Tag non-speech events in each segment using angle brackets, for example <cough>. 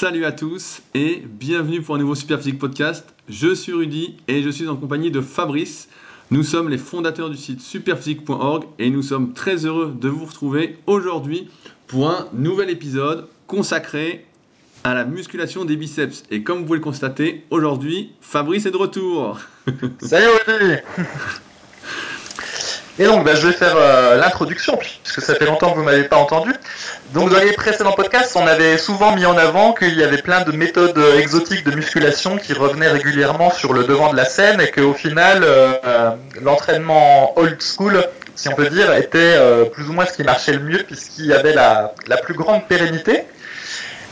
Salut à tous et bienvenue pour un nouveau Superphysique Podcast. Je suis Rudy et je suis en compagnie de Fabrice. Nous sommes les fondateurs du site superphysique.org et nous sommes très heureux de vous retrouver aujourd'hui pour un nouvel épisode consacré à la musculation des biceps. Et comme vous pouvez le constater, aujourd'hui, Fabrice est de retour. Salut Rudy <laughs> Et donc, bah, je vais faire euh, l'introduction, puisque ça fait longtemps que vous ne m'avez pas entendu. Donc, dans les précédents podcasts, on avait souvent mis en avant qu'il y avait plein de méthodes exotiques de musculation qui revenaient régulièrement sur le devant de la scène et qu'au final, euh, euh, l'entraînement old school, si on peut dire, était plus ou moins ce qui marchait le mieux, puisqu'il y avait la plus grande pérennité.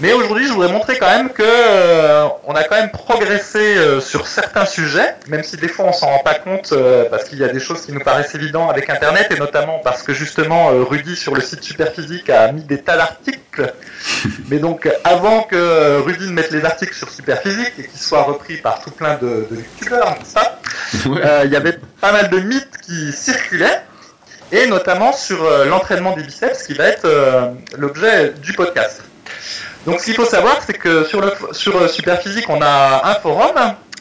Mais aujourd'hui, je voudrais montrer quand même que euh, on a quand même progressé euh, sur certains sujets, même si des fois on s'en rend pas compte euh, parce qu'il y a des choses qui nous paraissent évidentes avec Internet et notamment parce que justement Rudy sur le site Superphysique a mis des tas d'articles. <laughs> Mais donc avant que Rudy ne mette les articles sur Superphysique et qu'ils soient repris par tout plein de, de youtubeurs, ça, il y avait pas mal de mythes qui circulaient et notamment sur l'entraînement des biceps qui va être l'objet du podcast. Donc, ce qu'il faut savoir, c'est que sur, le, sur euh, Superphysique, on a un forum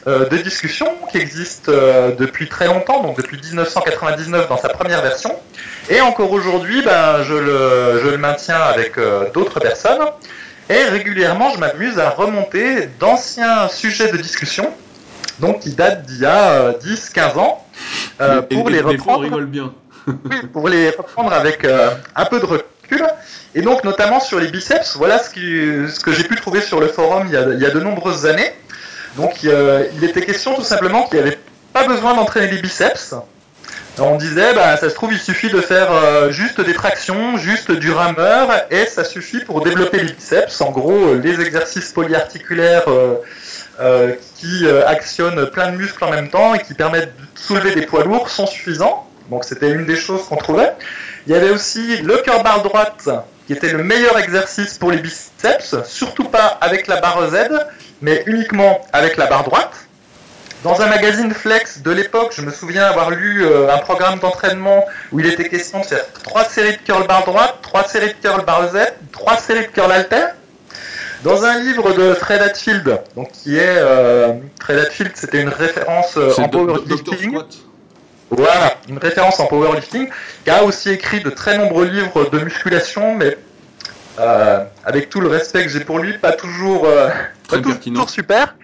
euh, de discussion qui existe euh, depuis très longtemps, donc depuis 1999 dans sa première version. Et encore aujourd'hui, ben, je, le, je le maintiens avec d'autres personnes. Et régulièrement, je m'amuse à remonter d'anciens sujets de discussion, donc qui datent d'il y a 10-15 ans, pour les reprendre. bien. pour les reprendre avec un peu de recul. Et donc, notamment sur les biceps, voilà ce, que j'ai pu trouver sur le forum il y a, de nombreuses années. Donc, il était question tout simplement qu'il n'y avait pas besoin d'entraîner les biceps. On disait, bah, ça se trouve, il suffit de faire euh, juste des tractions, juste du rameur, et ça suffit pour développer les biceps. En gros, les exercices polyarticulaires euh, euh, qui actionnent plein de muscles en même temps et qui permettent de soulever des poids lourds sont suffisants. Donc c'était une des choses qu'on trouvait. Il y avait aussi le cœur barre droite qui était le meilleur exercice pour les biceps, surtout pas avec la barre Z, mais uniquement avec la barre droite. Dans un magazine Flex de l'époque, je me souviens avoir lu euh, un programme d'entraînement où il était question de faire trois séries de curl barre droite, trois séries de curl barre Z, trois séries de curl alter. Dans un livre de Fred Hatfield, donc qui est euh, Fred Hatfield, c'était une référence euh, en powerlifting. Voilà, une référence en powerlifting, qui a aussi écrit de très nombreux livres de musculation, mais euh, avec tout le respect que j'ai pour lui, pas toujours, euh, pas toujours super.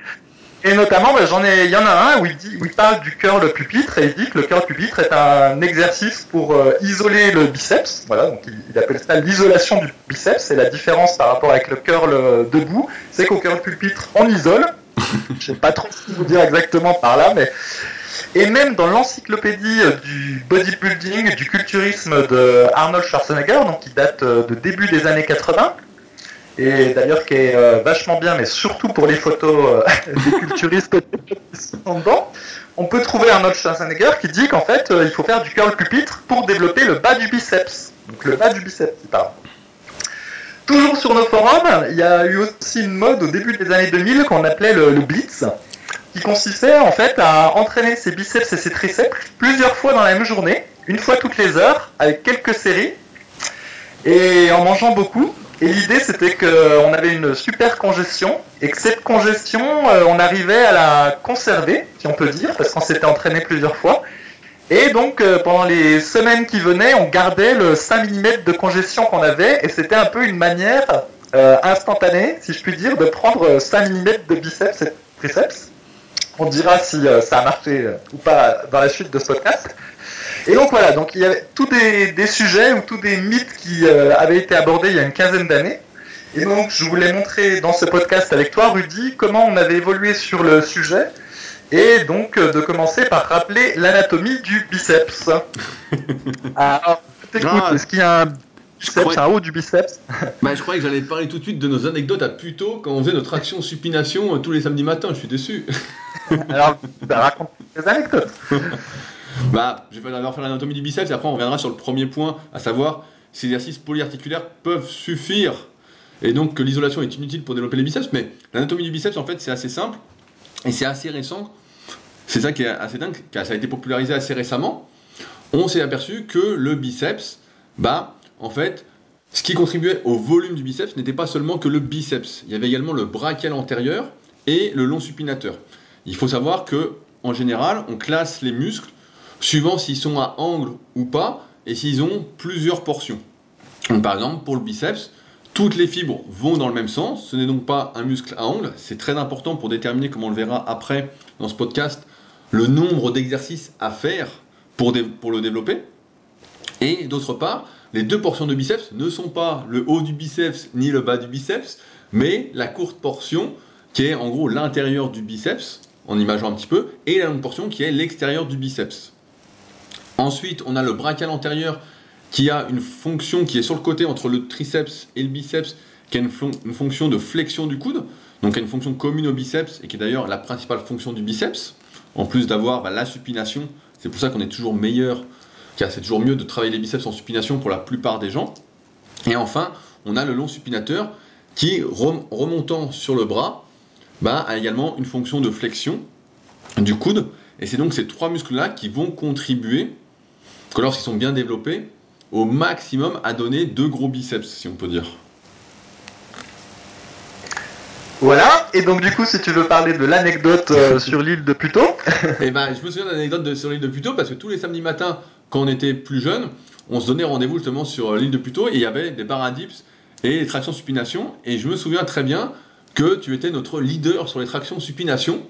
Et notamment, bah, j'en ai, il y en a un où il dit, où il parle du curl pupitre et il dit que le curl pupitre est un exercice pour euh, isoler le biceps. Voilà, donc il, il appelle ça l'isolation du biceps. Et la différence par rapport avec le curl debout, c'est qu'au curl pupitre, on isole. <laughs> Je sais pas trop ce qu'il vous dire exactement par là, mais et même dans l'encyclopédie euh, du bodybuilding, du culturisme de Arnold Schwarzenegger, donc qui date euh, de début des années 80, et d'ailleurs qui est euh, vachement bien, mais surtout pour les photos <laughs> des culturistes <laughs> qui sont dedans, on peut trouver Arnold Schwarzenegger qui dit qu'en fait, il faut faire du curl pupitre pour développer le bas du biceps. Donc le bas du biceps, il parle. Toujours sur nos forums, il y a eu aussi une mode au début des années 2000 qu'on appelait le blitz qui consistait en fait à entraîner ses biceps et ses triceps plusieurs fois dans la même journée, une fois toutes les heures, avec quelques séries, et en mangeant beaucoup. Et l'idée c'était qu'on avait une super congestion, et que cette congestion, euh, on arrivait à la conserver, si on peut dire, parce qu'on s'était entraîné plusieurs fois. Et donc, euh, pendant les semaines qui venaient, on gardait le 5 mm de congestion qu'on avait, et c'était un peu une manière euh, instantanée, si je puis dire, de prendre 5 mm de biceps et triceps on dira si euh, ça a marché euh, ou pas dans la suite de ce podcast. Et donc voilà, donc il y avait tous des, sujets ou tous des mythes qui euh, avaient été abordés il y a une quinzaine d'années. Et donc je voulais montrer dans ce podcast avec toi, Rudy, comment on avait évolué sur le sujet. Et donc de commencer par rappeler l'anatomie du biceps. <laughs> Alors, t'écoute, ah. est-ce qu'il y a un biceps, un haut du biceps <laughs> bah, Je croyais que j'allais parler tout de suite de nos anecdotes à Puto quand on faisait notre action supination tous les samedis matins, je suis déçu. <laughs> Alors, bah, raconte des anecdotes. <laughs> bah, je vais d'abord faire l'anatomie du biceps et après on reviendra sur le premier point, à savoir si les exercices polyarticulaires peuvent suffire et donc que l'isolation est inutile pour développer les biceps. Mais l'anatomie du biceps, en fait, c'est assez simple et c'est assez récent. C'est ça qui est assez dingue, car ça a été popularisé assez récemment. On s'est aperçu que le biceps, bah, en fait, ce qui contribuait au volume du biceps n'était pas seulement que le biceps. Il y avait également le brachial antérieur et le long supinateur. Il faut savoir que, en général, on classe les muscles suivant s'ils sont à angle ou pas et s'ils ont plusieurs portions. par exemple, pour le biceps, toutes les fibres vont dans le même sens. Ce n'est donc pas un muscle à angle. C'est très important pour déterminer, comme on le verra après dans ce podcast, le nombre d'exercices à faire pour, pour le développer. Et d'autre part, les deux portions de biceps ne sont pas le haut du biceps ni le bas du biceps, mais la courte portion qui est en gros l'intérieur du biceps, en imageant un petit peu, et la longue portion qui est l'extérieur du biceps. Ensuite, on a le brachial antérieur qui a une fonction qui est sur le côté entre le triceps et le biceps, qui a une, fonction de flexion du coude, donc une fonction commune au biceps et qui est d'ailleurs la principale fonction du biceps, en plus d'avoir bah, la supination. C'est pour ça qu'on est toujours meilleur, car c'est toujours mieux de travailler les biceps en supination pour la plupart des gens. Et enfin, on a le long supinateur qui, remontant sur le bras, bah, a également une fonction de flexion du coude. Et c'est donc ces trois muscles-là qui vont contribuer, que lorsqu'ils sont bien développés, au maximum à donner deux gros biceps, si on peut dire. Voilà, et donc du coup, si tu veux parler de l'anecdote euh, sur l'île de Puto. <laughs> eh ben, je me souviens de l'anecdote sur l'île de Puto parce que tous les samedis matins, quand on était plus jeune, on se donnait rendez-vous justement sur l'île de Puto et il y avait des paradips et des tractions supination. Et je me souviens très bien que tu étais notre leader sur les tractions supination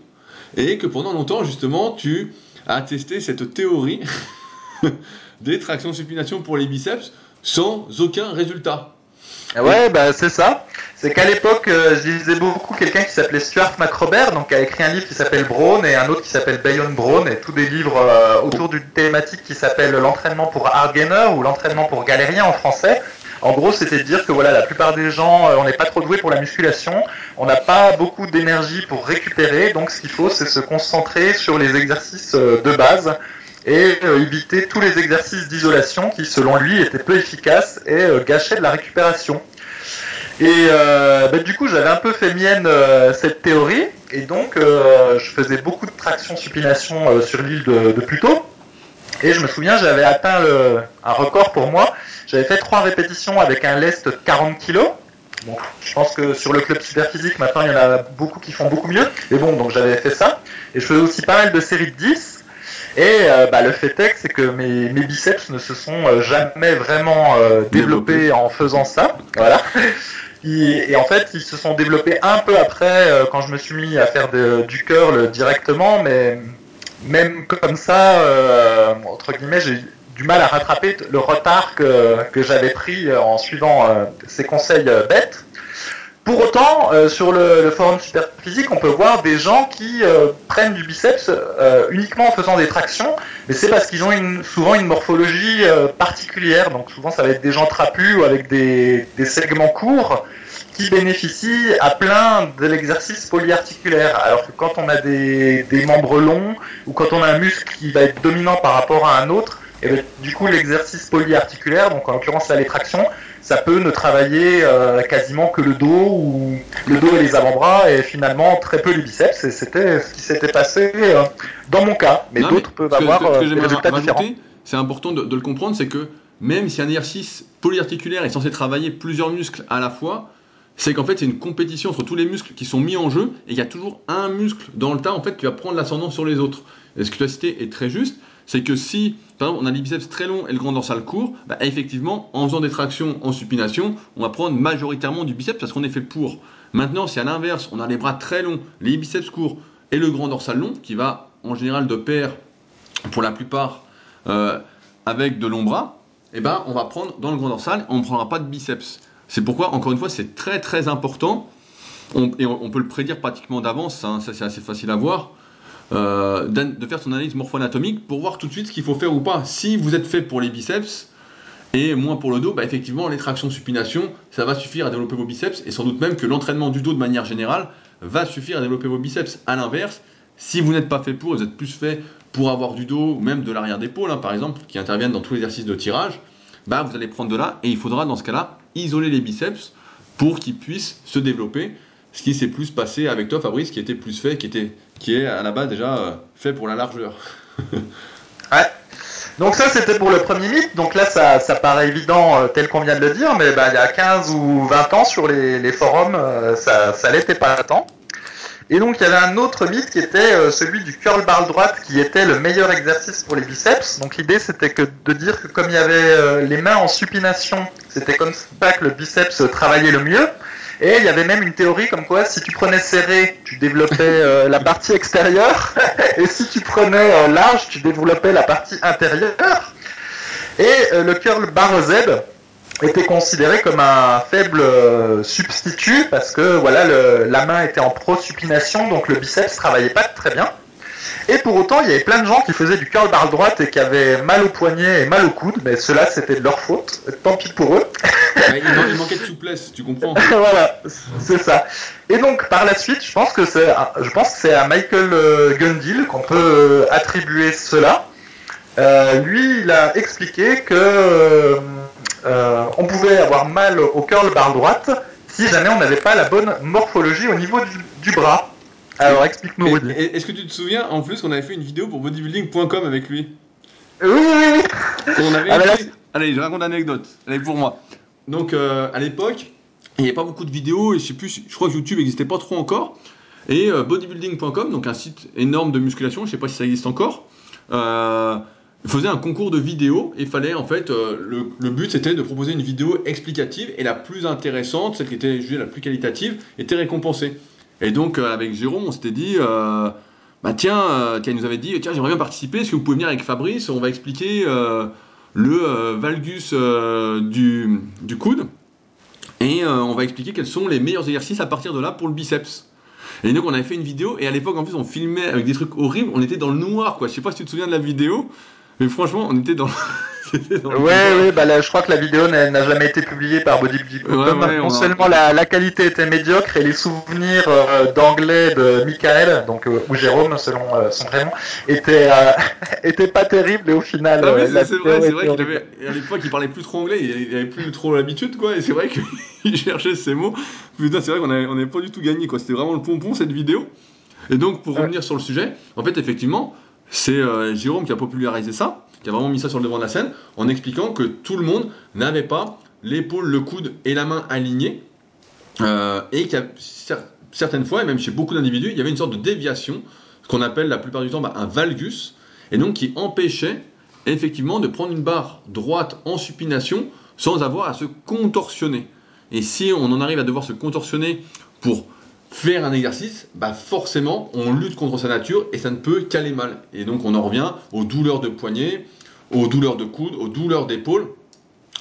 et que pendant longtemps, justement, tu as testé cette théorie <laughs> des tractions supination pour les biceps sans aucun résultat. Ouais, bah c'est ça. C'est qu'à l'époque, euh, je lisais beaucoup quelqu'un qui s'appelait Stuart McRobert, donc qui a écrit un livre qui s'appelle Braun et un autre qui s'appelle Bayon Braun, et tous des livres euh, autour d'une thématique qui s'appelle l'entraînement pour hardgainer ou l'entraînement pour galérien en français. En gros, c'était de dire que voilà, la plupart des gens, euh, on n'est pas trop doué pour la musculation, on n'a pas beaucoup d'énergie pour récupérer, donc ce qu'il faut, c'est se concentrer sur les exercices de base et euh, éviter tous les exercices d'isolation qui, selon lui, étaient peu efficaces et euh, gâchaient de la récupération. Et euh, bah, du coup, j'avais un peu fait mienne cette théorie, et donc je faisais beaucoup de traction supination sur l'île de, de, Pluto. Et je me souviens, j'avais atteint un record pour moi. J'avais fait trois répétitions avec un lest de 40 kg. Bon, je pense que sur le club super physique, maintenant, il y en a beaucoup qui font beaucoup mieux. Mais bon, donc j'avais fait ça. Et je faisais aussi pas mal de séries de 10. Et euh, bah, le fait est, c'est que mes, biceps ne se sont euh, jamais vraiment euh, développés en faisant ça. Voilà. <laughs> Et, en fait, ils se sont développés un peu après, quand je me suis mis à faire du curl directement, mais même comme ça, entre guillemets, j'ai du mal à rattraper le retard que, que j'avais pris en suivant ces conseils bêtes. Pour autant, euh, sur le, forum Superphysique, on peut voir des gens qui euh, prennent du biceps euh, uniquement en faisant des tractions, mais c'est parce qu'ils ont souvent une morphologie particulière. Donc souvent, ça va être des gens trapus ou avec des, segments courts qui bénéficient à plein de l'exercice polyarticulaire. Alors que quand on a des, membres longs ou quand on a un muscle qui va être dominant par rapport à un autre, et eh bien, du coup l'exercice polyarticulaire, donc en l'occurrence là les tractions, ça peut ne travailler euh, quasiment que le dos ou le dos et les avant-bras et finalement très peu les biceps. Et c'était ce qui s'était passé euh, dans mon cas. Mais d'autres peuvent avoir euh, des résultats différents. C'est important de, le comprendre, c'est que même si un exercice polyarticulaire est censé travailler plusieurs muscles à la fois, c'est qu'en fait c'est une compétition entre tous les muscles qui sont mis en jeu et il y a toujours un muscle dans le tas en fait qui va prendre l'ascendant sur les autres. Et ce que tu as cité est très juste c'est que si, par exemple, on a des biceps très longs et le grand dorsal court, bah, effectivement, en faisant des tractions en supination, on va prendre majoritairement du biceps parce qu'on est fait pour. Maintenant, si à l'inverse, on a les bras très longs, les biceps courts et le grand dorsal long, qui va en général de pair, pour la plupart, euh, avec de longs bras, eh ben, on va prendre dans le grand dorsal, on ne prendra pas de biceps. C'est pourquoi, encore une fois, c'est très très important, et on, peut le prédire pratiquement d'avance, hein, ça c'est assez facile à voir, euh, de faire son analyse morpho-anatomique pour voir tout de suite ce qu'il faut faire ou pas. Si vous êtes fait pour les biceps et moins pour le dos, bah effectivement, les tractions supination, ça va suffire à développer vos biceps et sans doute même que l'entraînement du dos de manière générale va suffire à développer vos biceps. À l'inverse, si vous n'êtes pas fait pour, vous êtes plus fait pour avoir du dos ou même de l'arrière d'épaule, hein, par exemple, qui interviennent dans tous les exercices de tirage, bah vous allez prendre de là et il faudra dans ce cas-là isoler les biceps pour qu'ils puissent se développer ce qui s'est plus passé avec toi, Fabrice, qui était plus fait, qui, était, qui est à la base déjà euh, fait pour la largeur. <laughs> ouais. Donc ça c'était pour le premier mythe, donc là ça, ça paraît évident euh, tel qu'on vient de le dire, mais bah, il y a 15 ou 20 ans sur les, forums, euh, ça, ça l'était pas tant. Et donc il y avait un autre mythe qui était celui du curl bar droite qui était le meilleur exercice pour les biceps. Donc l'idée c'était de dire que comme il y avait les mains en supination, c'était comme ça que le biceps travaillait le mieux. Et il y avait même une théorie comme quoi si tu prenais serré, tu développais euh, la partie extérieure, <laughs> et si tu prenais euh, large, tu développais la partie intérieure. Et euh, le curl bar Z était considéré comme un faible substitut parce que voilà la main était en pro-supination, donc le biceps travaillait pas très bien. Et pour autant, il y avait plein de gens qui faisaient du curl bar droite et qui avaient mal au poignet et mal au coude, mais cela c'était de leur faute, tant pis pour eux. Ouais, il, man- il manquait de souplesse, tu comprends <laughs> voilà, c'est ça. Et donc par la suite, je pense que c'est, à- je pense que c'est à Michael euh, Gundil qu'on peut euh, attribuer cela. Euh, lui, il a expliqué que euh, on pouvait avoir mal au curl barre droite si jamais on n'avait pas la bonne morphologie au niveau du, du bras. Alors explique-nous, Et- Rudy. et- Est-ce que tu te souviens en plus qu'on avait fait une vidéo pour bodybuilding.com avec lui? Oui, oui, oui. On avait Ah, là, écrit- Allez, je raconte l'anecdote. Elle est pour moi. Donc, euh, à l'époque, il n'y avait pas beaucoup de vidéos et je sais plus, je crois que YouTube n'existait pas trop encore. Et euh, bodybuilding.com, donc un site énorme de musculation, je ne sais pas si ça existe encore, euh, faisait un concours de vidéos et fallait en fait, euh, le, le but c'était de proposer une vidéo explicative et la plus intéressante, celle qui était jugée la plus qualitative, était récompensée. Et donc, euh, avec Jérôme, on s'était dit. euh, bah tiens, euh, il nous avait dit, tiens, j'aimerais bien participer, est-ce que vous pouvez venir avec Fabrice On va expliquer euh, le valgus du, du coude et on va expliquer quels sont les meilleurs exercices à partir de là pour le biceps. Et donc on avait fait une vidéo et à l'époque en plus on filmait avec des trucs horribles, on était dans le noir quoi. Je sais pas si tu te souviens de la vidéo, mais franchement on était dans, <laughs> Ouais, ouais, bah là, je crois que la vidéo n'a jamais été publiée par Bodybuilding.com. Ouais, ouais, non a- seulement la, la qualité était médiocre et les souvenirs euh, d'anglais de Michael, donc euh, ou Jérôme selon euh, son prénom, étaient euh, <laughs> étaient pas terribles et au final. Ah oui, euh, c'est- vrai, c'est vrai qu'il horrible. avait, à l'époque il parlait plus trop anglais, il avait plus trop l'habitude quoi, et c'est vrai qu'il <laughs> cherchait ses mots. Putain, c'est vrai qu'on avait, on avait pas du tout gagné quoi, c'était vraiment le pompon cette vidéo. Et donc pour Ouais. revenir sur le sujet, en fait effectivement, c'est euh, Jérôme qui a popularisé ça, qui a vraiment mis ça sur le devant de la scène, en expliquant que tout le monde n'avait pas l'épaule, le coude et la main alignés, euh, et qu'il y a cer- certaines fois, et même chez beaucoup d'individus, il y avait une sorte de déviation, ce qu'on appelle la plupart du temps bah, un valgus, et donc qui empêchait effectivement de prendre une barre droite en supination sans avoir à se contorsionner. Et si on en arrive à devoir se contorsionner pour faire un exercice, bah forcément on lutte contre sa nature et ça ne peut qu'aller mal. Et donc on en revient aux douleurs de poignet, aux douleurs de coude, aux douleurs d'épaule.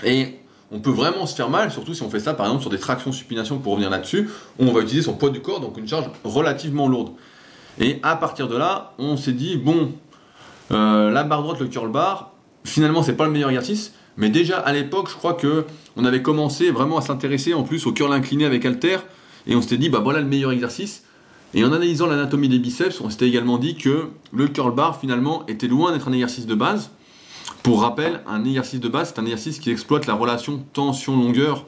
Et on peut vraiment se faire mal, surtout si on fait ça par exemple sur des tractions supination pour revenir là-dessus, où on va utiliser son poids du corps, donc une charge relativement lourde. Et à partir de là, on s'est dit, bon, euh, la barre droite, le curl bar, finalement, c'est pas le meilleur exercice. Mais déjà à l'époque, je crois que on avait commencé vraiment à s'intéresser en plus au curl incliné avec halter, et on s'était dit, bah voilà le meilleur exercice. Et en analysant l'anatomie des biceps, on s'était également dit que le curl bar finalement était loin d'être un exercice de base. Pour rappel, un exercice de base, c'est un exercice qui exploite la relation tension-longueur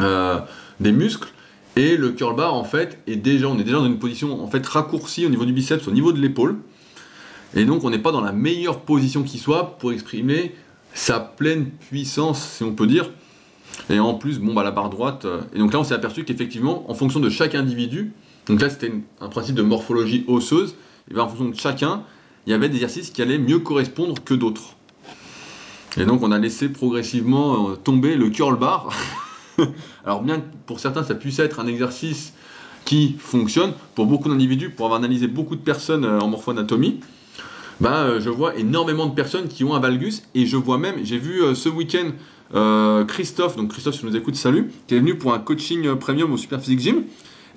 euh, des muscles. Et le curl bar, en fait, est déjà, on est déjà dans une position en fait raccourcie au niveau du biceps, au niveau de l'épaule. Et donc, on n'est pas dans la meilleure position qui soit pour exprimer sa pleine puissance, si on peut dire. Et en plus, bon, bah, la barre droite. euh, et donc là, on s'est aperçu qu'effectivement, en fonction de chaque individu, donc là, c'était un principe de morphologie osseuse, et bien en fonction de chacun, il y avait des exercices qui allaient mieux correspondre que d'autres. Et donc, on a laissé progressivement euh, tomber le curl bar. <laughs> Alors, bien que pour certains, ça puisse être un exercice qui fonctionne, pour beaucoup d'individus, pour avoir analysé beaucoup de personnes euh, en morpho-anatomie, euh, je vois énormément de personnes qui ont un valgus et je vois même, j'ai vu ce week-end euh, Christophe, donc Christophe, si tu nous écoutes, salut, qui est venu pour un coaching euh, premium au Super Physique Gym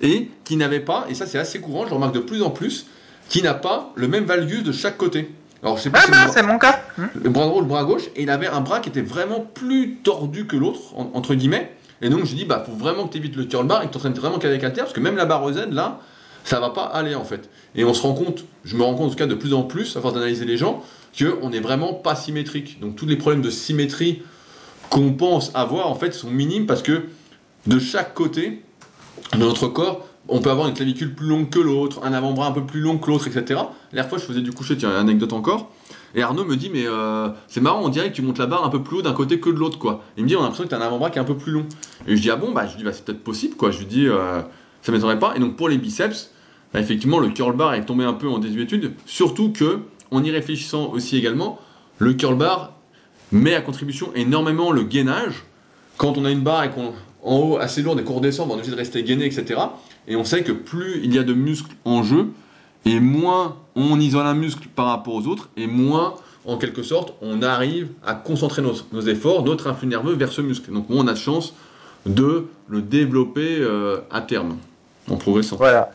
et qui n'avait pas, et ça c'est assez courant, je le remarque de plus en plus, qui n'a pas le même valgus de chaque côté. Alors je sais pas Ah si bah, c'est mon cas. Hmm. le bras droit le bras gauche, et il avait un bras qui était vraiment plus tordu que l'autre, en- entre guillemets. Et donc je dis, bah faut vraiment que tu évites le curl bar et que tu entraînes vraiment qu'avec halter, parce que même la barre Z, là, ça va pas aller en fait. Et on se rend compte, je me rends compte en tout cas de plus en plus, à force d'analyser les gens, qu'on n'est vraiment pas symétrique. Donc tous les problèmes de symétrie qu'on pense avoir, en fait, sont minimes parce que de chaque côté de notre corps, on peut avoir une clavicule plus longue que l'autre, un avant-bras un peu plus long que l'autre, etc. La dernière fois, je faisais du coucher, tiens, anecdote encore. Et Arnaud me dit, mais euh, c'est marrant, on dirait que tu montes la barre un peu plus haut d'un côté que de l'autre, quoi. Il me dit, on a l'impression que tu as un avant-bras qui est un peu plus long. Et je dis, ah bon, bah, je dis, bah, c'est peut-être possible, quoi. Je lui dis, euh, ça m'étonnerait pas. Et donc, pour les biceps, bah, effectivement, le curl bar est tombé un peu en désuétude. Surtout que, en y réfléchissant aussi également, le curl bar met à contribution énormément le gainage. Quand on a une barre et qu'on en haut assez lourde et qu'on redescend, on est obligé de rester gainé, etc. Et on sait que plus il y a de muscles en jeu, et moins on isole un muscle par rapport aux autres, et moins, en quelque sorte, on arrive à concentrer nos, nos efforts, notre influx nerveux vers ce muscle. Donc moins on a de chance de le développer euh, à terme, en progressant. Voilà.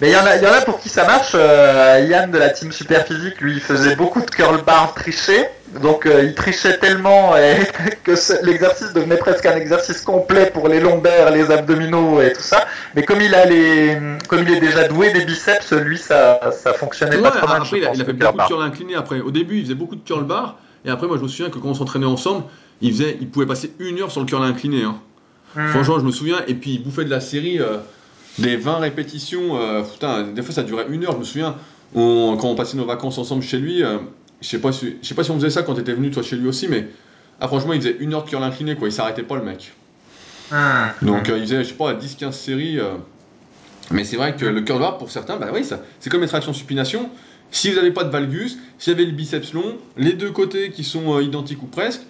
Mais il y, en a, y en a pour qui ça marche. Euh, Yann de la team Super Physique, lui, il faisait beaucoup de curl bar triché. Donc euh, il trichait tellement et <laughs> que ce- l'exercice devenait presque un exercice complet pour les lombaires, les abdominaux et tout ça. Mais comme il a les, comme il est déjà doué des biceps, lui ça, ça fonctionnait Ouais, pas trop mal. après, il a, pense, il a fait beaucoup de curl incliné après. Au début, il faisait beaucoup de curl bar, et après, moi, je me souviens que quand on s'entraînait ensemble, il, faisait, il pouvait passer une heure sur le curl incliné. hein. Hmm. Franchement, je me souviens, et puis il bouffait de la série euh, des 20 répétitions. euh, putain, des fois, ça durait une heure. Je me souviens, on- quand on passait nos vacances ensemble chez lui, euh, je sais pas si, je sais pas si on faisait ça quand t'étais venu toi chez lui aussi, mais ah, franchement, il faisait une heure de curl incliné, quoi. Il s'arrêtait pas, le mec. Hmm. Donc euh, il faisait, je sais pas, 10-15 séries. Mais c'est vrai que le curl bar, pour certains, bah oui, c'est comme les tractions supination. Si vous n'avez pas de valgus, si vous avez le biceps long, les deux côtés qui sont identiques ou presque,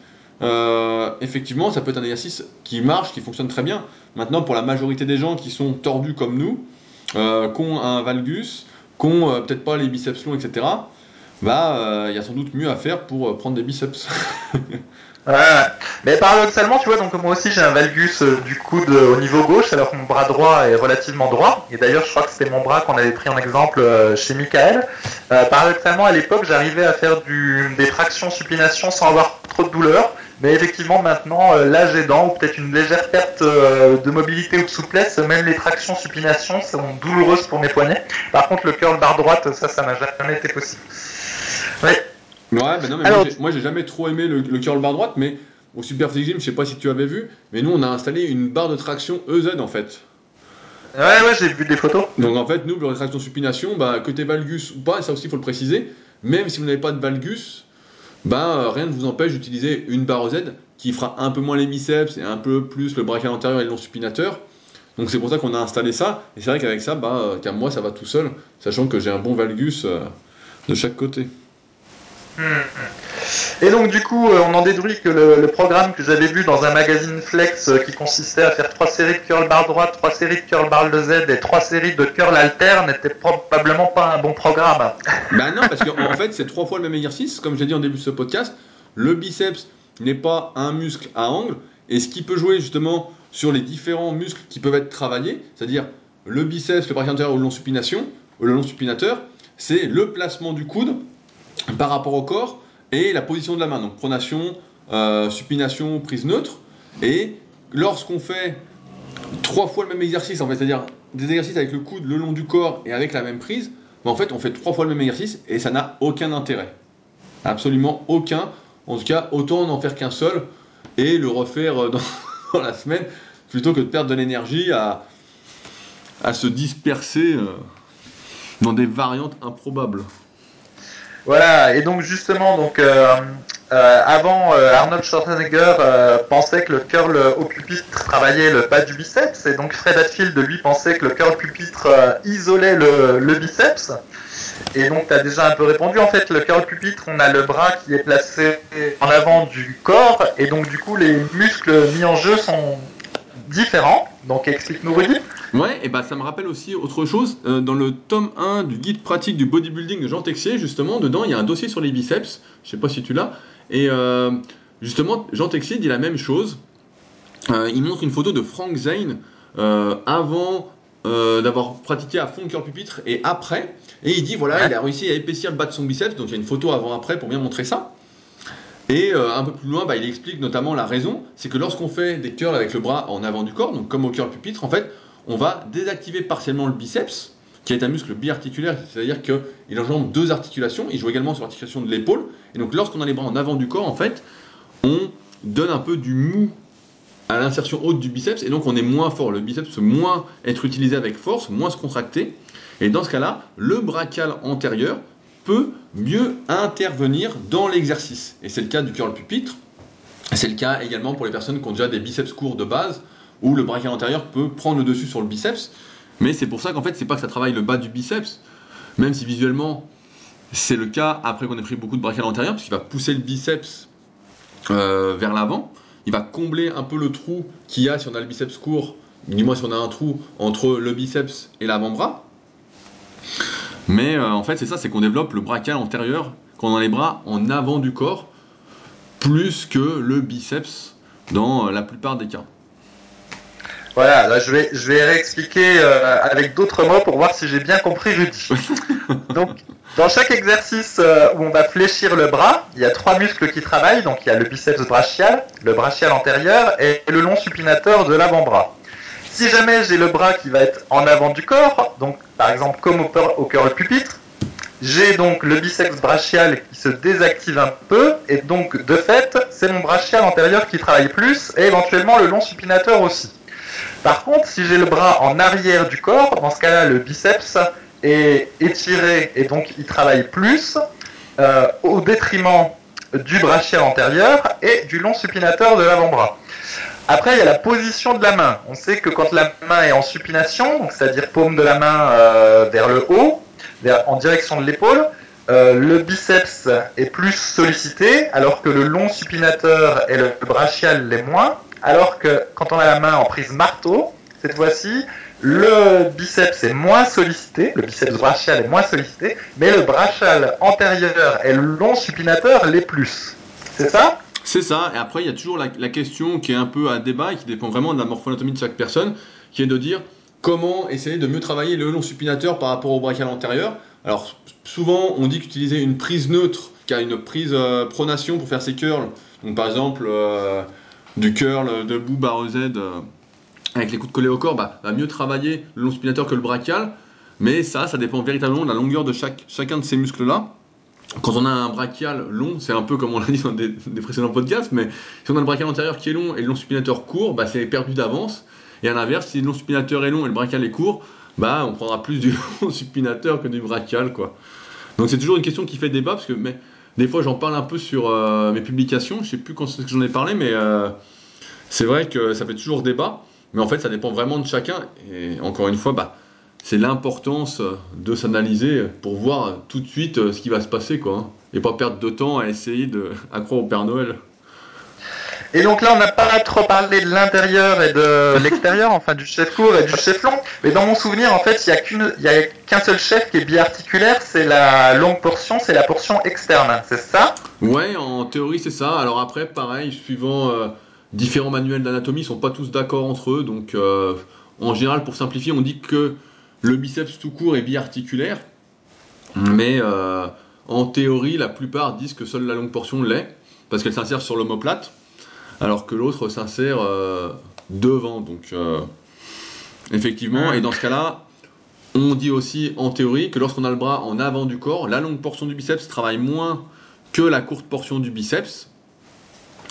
euh, effectivement, ça peut être un exercice qui marche, qui fonctionne très bien. Maintenant, pour la majorité des gens qui sont tordus comme nous, euh, qui ont un valgus, qui ont euh, peut-être pas les biceps longs, etc., bah, euh, il y a sans doute mieux à faire pour prendre des biceps. <laughs> Ouais, mais paradoxalement, tu vois, donc moi aussi j'ai un valgus du coude au niveau gauche, alors que mon bras droit est relativement droit. Et d'ailleurs, je crois que c'était mon bras qu'on avait pris en exemple chez Michael. Paradoxalement, à l'époque, j'arrivais à faire des tractions supination sans avoir trop de douleur. Mais effectivement, maintenant, euh, l'âge aidant, ou peut-être une légère perte euh, de mobilité ou de souplesse, même les tractions supination sont douloureuses pour mes poignets. Par contre, le curl barre droite, ça, ça n'a jamais été possible. Ouais. Ouais, bah non, mais Alors, moi, j'ai- jamais trop aimé le, le curl bar droite, mais au Super Gym, je sais pas si tu avais vu, mais nous on a installé une barre de traction EZ en fait. Ouais, ouais, j'ai vu des photos. Donc en fait, nous, pour les tractions supination, bah, que t'aies valgus ou pas, ça aussi il faut le préciser, même si vous n'avez pas de valgus, bah, rien ne vous empêche d'utiliser une barre EZ qui fera un peu moins les biceps et un peu plus le brachial antérieur et le long supinateur. Donc c'est pour ça qu'on a installé ça, et c'est vrai qu'avec ça, bah, qu'à moi ça va tout seul, sachant que j'ai un bon valgus euh, de chaque côté. Et donc du coup, euh, on en déduit que le, le programme que j'avais vu dans un magazine Flex euh, qui consistait à faire trois séries de curl bar droite, trois séries de curl bar de Z et trois séries de curl alter n'était probablement pas un bon programme. <laughs> Bah non, parce qu'en en fait, c'est trois fois le même exercice. Comme j'ai dit en début de ce podcast, le biceps n'est pas un muscle à angle. Et ce qui peut jouer justement sur les différents muscles qui peuvent être travaillés, c'est-à-dire le biceps, le brachial antérieur ou le long supination, ou le long supinateur, c'est le placement du coude par rapport au corps et la position de la main. Donc pronation, euh, supination, prise neutre. Et lorsqu'on fait trois fois le même exercice, en fait, c'est-à-dire des exercices avec le coude le long du corps et avec la même prise, mais en fait, on fait trois fois le même exercice et ça n'a aucun intérêt. Absolument aucun. En tout cas, autant n'en faire qu'un seul et le refaire euh, <laughs> dans, dans la semaine plutôt que de perdre de l'énergie à, à se disperser euh, dans des variantes improbables. Voilà, et donc justement, donc euh, euh, avant, euh, Arnold Schwarzenegger euh, pensait que le curl au pupitre travaillait le bas du biceps, et donc Fred Hatfield, lui, pensait que le curl pupitre isolait le, le biceps. Et donc, tu as déjà un peu répondu. En fait, le curl pupitre, on a le bras qui est placé en avant du corps, et donc, du coup, les muscles mis en jeu sont différents. Donc, explique-nous, Rudy. Ouais, et bah ça me rappelle aussi autre chose. Euh, dans le tome 1 du guide pratique du bodybuilding de Jean Texier, justement, dedans, il y a un dossier sur les biceps. Je sais pas si tu l'as. Et euh, justement, Jean Texier dit la même chose. Euh, il montre une photo de Frank Zane avant d'avoir pratiqué à fond le curl pupitre et après. Et il dit voilà, il a réussi à épaissir le bas de son biceps. Donc il y a une photo avant-après pour bien montrer ça. Et un peu plus loin, bah, il explique notamment la raison, c'est que lorsqu'on fait des curls avec le bras en avant du corps, donc comme au curl pupitre, en fait, on va désactiver partiellement le biceps, qui est un muscle biarticulaire, c'est-à-dire qu'il engendre deux articulations, il joue également sur l'articulation de l'épaule, et donc lorsqu'on a les bras en avant du corps, en fait, on donne un peu du mou à l'insertion haute du biceps et donc on est moins fort. Le biceps moins être utilisé avec force, moins se contracter. Et dans ce cas-là, le brachial antérieur peut mieux intervenir dans l'exercice. Et c'est le cas du curl pupitre. C'est le cas également pour les personnes qui ont déjà des biceps courts de base, où le brachial antérieur peut prendre le dessus sur le biceps. Mais c'est pour ça qu'en fait, c'est pas que ça travaille le bas du biceps, même si visuellement c'est le cas après qu'on ait pris beaucoup de brachial antérieur, parce qu'il va pousser le biceps euh, vers l'avant. Il va combler un peu le trou qu'il y a si on a le biceps court, du moins si on a un trou entre le biceps et l'avant-bras. Mais euh, en fait, c'est ça, c'est qu'on développe le brachial antérieur quand on a les bras en avant du corps, plus que le biceps dans euh, la plupart des cas. Voilà, là, je vais, je vais réexpliquer euh, avec d'autres mots pour voir si j'ai bien compris Rudy. <laughs> donc, dans chaque exercice euh, où on va fléchir le bras, il y a trois muscles qui travaillent. Donc, il y a le biceps brachial, le brachial antérieur et le long supinateur de l'avant-bras. Si jamais j'ai le bras qui va être en avant du corps, donc par exemple comme au, au curl pupitre, j'ai donc le biceps brachial qui se désactive un peu, et donc de fait, c'est mon brachial antérieur qui travaille plus, et éventuellement le long supinateur aussi. Par contre, si j'ai le bras en arrière du corps, dans ce cas-là, le biceps est étiré et donc il travaille plus euh, au détriment du brachial antérieur et du long supinateur de l'avant-bras. Après, il y a la position de la main. On sait que quand la main est en supination, c'est-à-dire paume de la main euh, vers le haut, en direction de l'épaule, euh, le biceps est plus sollicité, alors que le long supinateur et le brachial l'est moins. Alors que quand on a la main en prise marteau, cette fois-ci, le biceps est moins sollicité, le biceps brachial est moins sollicité, mais le brachial antérieur et le long supinateur l'est plus. C'est ça? C'est ça, et après il y a toujours la, question qui est un peu à débat et qui dépend vraiment de la morphoanatomie de chaque personne, qui est de dire comment essayer de mieux travailler le long supinateur par rapport au brachial antérieur. Alors souvent on dit qu'utiliser une prise neutre, qui a une prise euh, pronation pour faire ses curls, donc par exemple... Euh, du curl debout barre Z euh, avec les coudes collés au corps bah, va mieux travailler le long supinateur que le brachial. Mais ça, ça dépend véritablement de la longueur de chaque, chacun de ces muscles-là. Quand on a un brachial long, c'est un peu comme on l'a dit dans des, précédents podcasts, mais si on a le brachial antérieur qui est long et le long supinateur court, bah, c'est perdu d'avance. Et à l'inverse, si le long supinateur est long et le brachial est court, bah, on prendra plus du <laughs> long supinateur que du brachial. Quoi. Donc c'est toujours une question qui fait débat, parce que mais, des fois, j'en parle un peu sur euh, mes publications. Je sais plus quand j'en ai parlé, mais euh, c'est vrai que ça fait toujours débat. Mais en fait, ça dépend vraiment de chacun. Et encore une fois, bah, c'est l'importance de s'analyser pour voir tout de suite euh, ce qui va se passer, quoi. Hein. et pas perdre de temps à essayer de <laughs> au Père Noël. Et donc là, on n'a pas trop parlé de l'intérieur et de <laughs> l'extérieur, enfin du chef court et du chef long. Mais dans mon souvenir, en fait, il n'y a qu'un seul chef qui est biarticulaire, c'est la longue portion, c'est la portion externe, c'est ça? Ouais, en théorie, c'est ça. Alors après, pareil, suivant euh, différents manuels d'anatomie, ils sont pas tous d'accord entre eux. Donc, euh, en général, pour simplifier, on dit que le biceps tout court est biarticulaire. Mais euh, en théorie, la plupart disent que seule la longue portion l'est, parce qu'elle s'insère sur l'omoplate alors que l'autre s'insère euh, devant. Donc, euh, effectivement, et dans ce cas-là, on dit aussi en théorie que lorsqu'on a le bras en avant du corps, la longue portion du biceps travaille moins que la courte portion du biceps.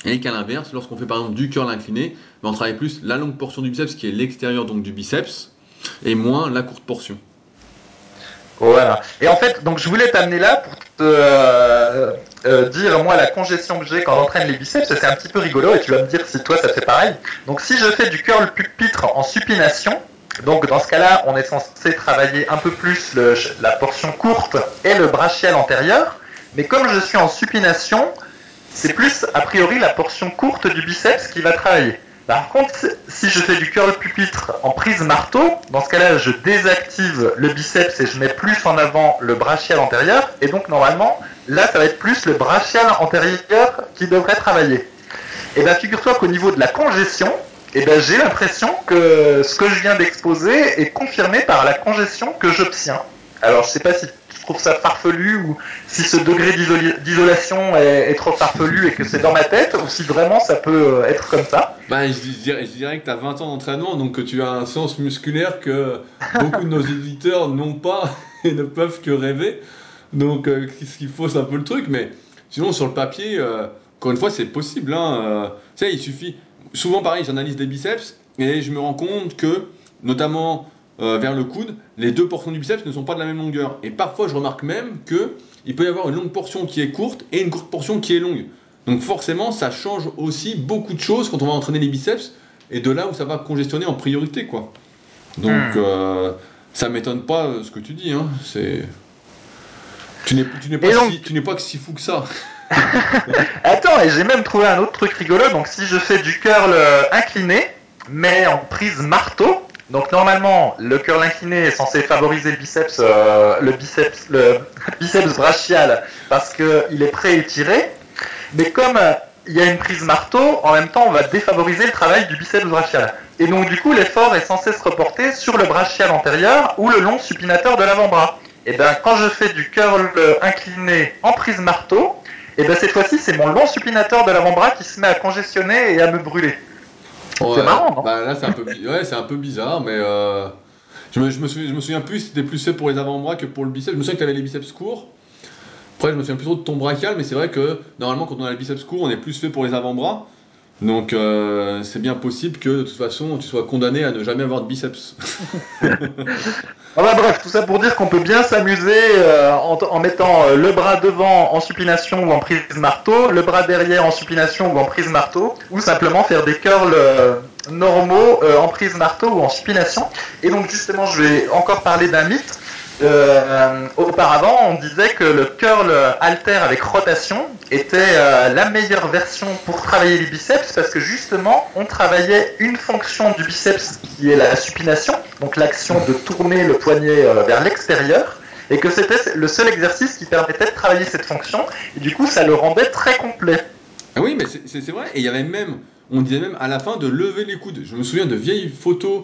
Et qu'à l'inverse, lorsqu'on fait par exemple du curl incliné, on travaille plus la longue portion du biceps qui est l'extérieur donc du biceps et moins la courte portion. Voilà. Et en fait, donc je voulais t'amener là pour te euh, euh, dire moi la congestion que j'ai quand j'entraîne les biceps, c'est un petit peu rigolo et tu vas me dire si toi ça fait pareil. Donc si je fais du curl pupitre en supination, donc dans ce cas-là, on est censé travailler un peu plus la portion courte et le brachial antérieur, mais comme je suis en supination, c'est plus a priori la portion courte du biceps qui va travailler. Par contre, si je fais du curl pupitre en prise marteau, dans ce cas-là, je désactive le biceps et je mets plus en avant le brachial antérieur. Et donc, normalement, là, ça va être plus le brachial antérieur qui devrait travailler. Et bien, figure-toi qu'au niveau de la congestion, et ben, j'ai l'impression que ce que je viens d'exposer est confirmé par la congestion que j'obtiens. Alors, je sais pas si trouve ça farfelu ou si ce degré d'isolation est, trop farfelu et que c'est dans ma tête ou si vraiment ça peut euh, être comme ça? Ben, je, dirais, que tu as 20 ans d'entraînement donc que tu as un sens musculaire que beaucoup de nos éditeurs n'ont pas <laughs> et ne peuvent que rêver. Donc euh, ce qu'il faut c'est un peu le truc mais sinon sur le papier euh, encore une fois c'est possible hein, tu sais il suffit souvent pareil, j'analyse des biceps et je me rends compte que, notamment euh, vers le coude, les deux portions du biceps ne sont pas de la même longueur. Et parfois, je remarque même que il peut y avoir une longue portion qui est courte et une courte portion qui est longue. Donc forcément, ça change aussi beaucoup de choses quand on va entraîner les biceps et de là où ça va congestionner en priorité, quoi. Donc Hmm. euh, ça m'étonne pas euh, ce que tu dis, hein. C'est tu n'es tu n'es pas donc- si tu n'es pas si fou que ça. <laughs> Attends, et j'ai même trouvé un autre truc rigolo. Donc, si je fais du curl euh, incliné, mais en prise marteau, donc normalement, le curl incliné est censé favoriser le biceps, euh, <laughs> brachial parce que il est pré-étiré. Mais comme euh, il y a une prise marteau, en même temps, on va défavoriser le travail du biceps brachial. Et donc, du coup, l'effort est censé se reporter sur le brachial antérieur ou le long supinateur de l'avant-bras. Et ben, quand je fais du curl euh, incliné en prise marteau, et ben cette fois-ci, c'est mon long supinateur de l'avant-bras qui se met à congestionner et à me brûler. Ouais, marrant, non Bah là, c'est un peu, bi- ouais, c'est un peu bizarre, mais euh, je, me, je, me souviens, je me souviens plus si c'était plus fait pour les avant-bras que pour le biceps. Je me souviens que tu avais les biceps courts. Après, je me souviens plus trop de ton brachial, mais c'est vrai que normalement, quand on a les biceps courts, on est plus fait pour les avant-bras. Donc, euh, c'est bien possible que de toute façon, tu sois condamné à ne jamais avoir de biceps. <laughs> Bref, tout ça pour dire qu'on peut bien s'amuser euh, en, mettant euh, le bras devant en supination ou en prise marteau, le bras derrière en supination ou en prise marteau, ou simplement faire des curls normaux en prise marteau ou en supination. Et donc justement, je vais encore parler d'un mythe. Euh, auparavant, on disait que le curl halter avec rotation était euh, la meilleure version pour travailler les biceps parce que justement, on travaillait une fonction du biceps qui est la supination, donc l'action de tourner le poignet euh, vers l'extérieur, et que c'était le seul exercice qui permettait de travailler cette fonction, et du coup, ça le rendait très complet. Ah oui, mais c'est- vrai. Et il y avait même, on disait même à la fin de lever les coudes. Je me souviens de vieilles photos,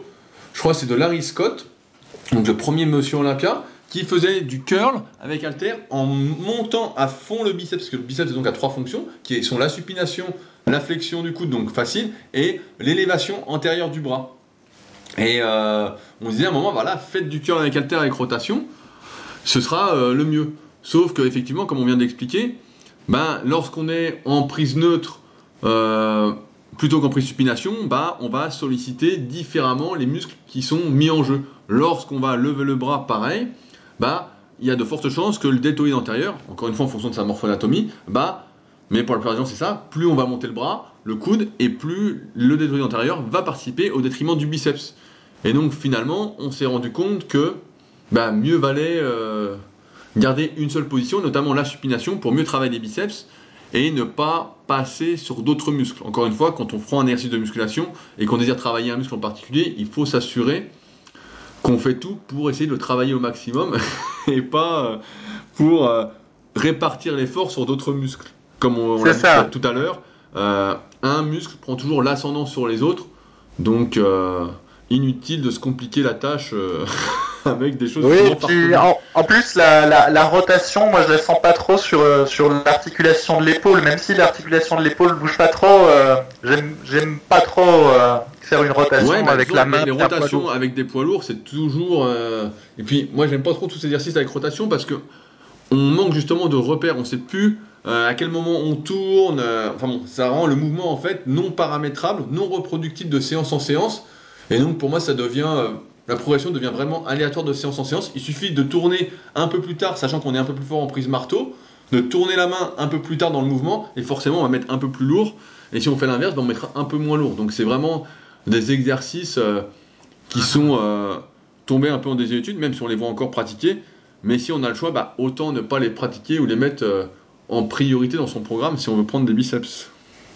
je crois c'est de Larry Scott, donc le premier monsieur Olympia, qui faisait du curl avec halter en montant à fond le biceps, parce que le biceps est donc à trois fonctions, qui sont la supination, la flexion du coude, donc facile, et l'élévation antérieure du bras. Et euh, on se disait à un moment, voilà, faites du curl avec halter avec rotation, ce sera euh, le mieux. Sauf que effectivement, comme on vient d'expliquer, ben, lorsqu'on est en prise neutre euh, plutôt qu'en prise supination, bah, on va solliciter différemment les muscles qui sont mis en jeu. Lorsqu'on va lever le bras, pareil, bah, il y a de fortes chances que le deltoïde antérieur, encore une fois en fonction de sa morphoanatomie, bah, mais pour la plupart des gens c'est ça, plus on va monter le bras, le coude, et plus le deltoïde antérieur va participer au détriment du biceps. Et donc finalement, on s'est rendu compte que bah, mieux valait euh, garder une seule position, notamment la supination, pour mieux travailler les biceps et ne pas passer sur d'autres muscles. Encore une fois, quand on prend un exercice de musculation et qu'on désire travailler un muscle en particulier, il faut s'assurer qu'on fait tout pour essayer de le travailler au maximum <laughs> et pas euh, pour euh, répartir l'effort sur d'autres muscles. Comme on, l'a dit tout à l'heure, euh, un muscle prend toujours l'ascendant sur les autres, donc euh, inutile de se compliquer la tâche euh, <laughs> avec des choses Oui, puis en, en plus, la, la, la rotation, moi je la sens pas trop sur, euh, sur l'articulation de l'épaule, même si l'articulation de l'épaule bouge pas trop, euh, j'aime pas trop euh, faire une rotation Ouais, mais avec la main. Les, rotations avec des poids lourds, c'est toujours. Et puis, moi, j'aime pas trop tous ces exercices avec rotation parce que on manque justement de repères. On sait plus à quel moment on tourne. Enfin bon, ça rend le mouvement en fait non paramétrable, non reproductible de séance en séance. Et donc, pour moi, ça devient. euh, La progression devient vraiment aléatoire de séance en séance. Il suffit de tourner un peu plus tard, sachant qu'on est un peu plus fort en prise marteau, de tourner la main un peu plus tard dans le mouvement, et forcément, on va mettre un peu plus lourd. Et si on fait l'inverse, ben, on mettra un peu moins lourd. Donc, c'est vraiment des exercices euh, qui sont euh, tombés un peu en désuétude, même si on les voit encore pratiquer. Mais si on a le choix, bah, autant ne pas les pratiquer ou les mettre euh, en priorité dans son programme si on veut prendre des biceps.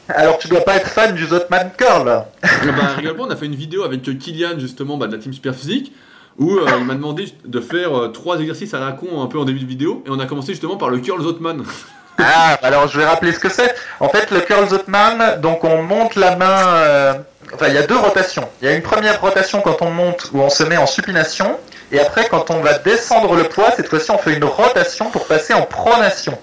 Alors tu dois pas être fan du Zotman Curl. Ah bah, rigole pas, on a fait une vidéo avec Kylian justement bah, de la team Superphysique où euh, il m'a demandé de faire euh, trois exercices à la con un peu en début de vidéo et on a commencé justement par le curl Zotman. Ah, alors je vais rappeler ce que c'est. En fait, le curl Zotman, donc on monte la main. euh, Enfin, il y a deux rotations. Il y a une première rotation quand on monte où on se met en supination, et après quand on va descendre le poids, cette fois-ci on fait une rotation pour passer en pronation.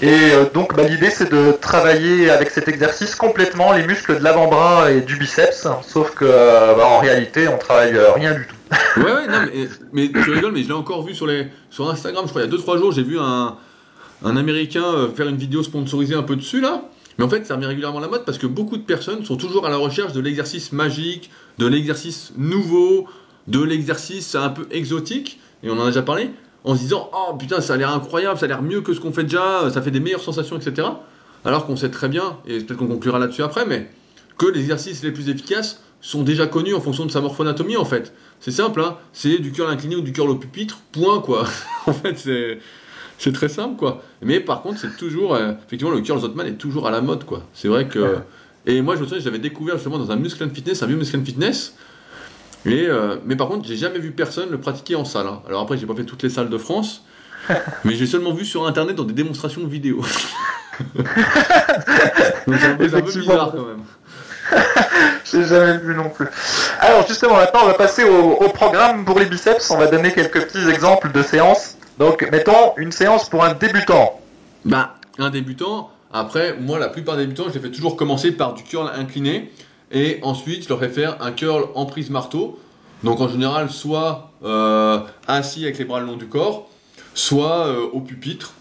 Et euh, donc bah, l'idée c'est de travailler avec cet exercice complètement les muscles de l'avant-bras et du biceps, sauf que euh, bah, en réalité on travaille euh, rien du tout. <laughs> Ouais, ouais, non, mais, mais tu rigoles, mais je l'ai encore vu sur, les, sur Instagram, je crois, il y a 2-3 jours, j'ai vu un, un Américain faire une vidéo sponsorisée un peu dessus, là, Mais en fait, ça revient régulièrement la mode parce que beaucoup de personnes sont toujours à la recherche de l'exercice magique, de l'exercice nouveau, de l'exercice un peu exotique, et on en a déjà parlé, en se disant Oh putain, ça a l'air incroyable, ça a l'air mieux que ce qu'on fait déjà, ça fait des meilleures sensations, etc. Alors qu'on sait très bien, et peut-être qu'on conclura là-dessus après, mais que les exercices les plus efficaces sont déjà connus en fonction de sa morphonatomie en fait. C'est simple, hein c'est du curl incliné ou du curl au pupitre, point quoi. <laughs> en fait, c'est. C'est très simple, quoi. Mais par contre, c'est toujours. euh, effectivement, le curl Zotman est toujours à la mode, quoi. C'est vrai que. Et moi, je me souviens, j'avais découvert justement dans un Muscle and Fitness, un vieux Muscle and Fitness. Et, euh, mais par contre, j'ai jamais vu personne le pratiquer en salle. hein. Alors après, j'ai pas fait toutes les salles de France, <laughs> mais j'ai seulement vu sur internet dans des démonstrations vidéo. <laughs> Donc c'est un, peu- bizarre quand même. <laughs> J'ai jamais vu non plus. Alors justement, maintenant on va passer au, au programme pour les biceps. On va donner quelques petits exemples de séances. Donc mettons une séance pour un débutant. Bah, un débutant, après, moi, la plupart des débutants, je les fais toujours commencer par du curl incliné. Et ensuite, je leur fais faire un curl en prise marteau. Donc, en général, soit euh, assis avec les bras le long du corps, soit euh, au pupitre,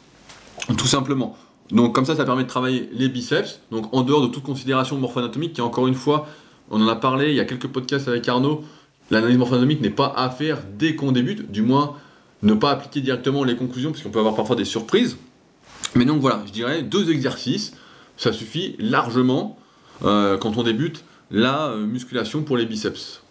tout simplement. Donc, comme ça, ça permet de travailler les biceps. Donc, en dehors de toute considération morpho-anatomique, qui encore une fois, on en a parlé il y a quelques podcasts avec Arnaud, l'analyse morpho-anatomique n'est pas à faire dès qu'on débute, du moins ne pas appliquer directement les conclusions, parce qu'on peut avoir parfois des surprises. Mais donc voilà, je dirais deux exercices, ça suffit largement euh, quand on débute la euh, musculation pour les biceps.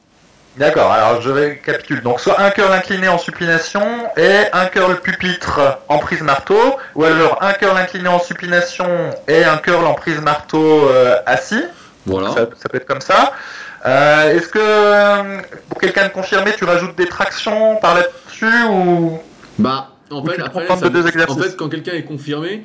D'accord, alors je récapitule. Donc soit un curl incliné en supination et un curl pupitre en prise marteau, ou alors un curl incliné en supination et un curl en prise marteau euh, assis. Voilà. Ça, ça peut être comme ça. Euh, Est-ce que pour quelqu'un de confirmé, tu rajoutes des tractions par là-dessus ou Bah, en fait, après, ça- de deux exercices en fait, quand quelqu'un est confirmé,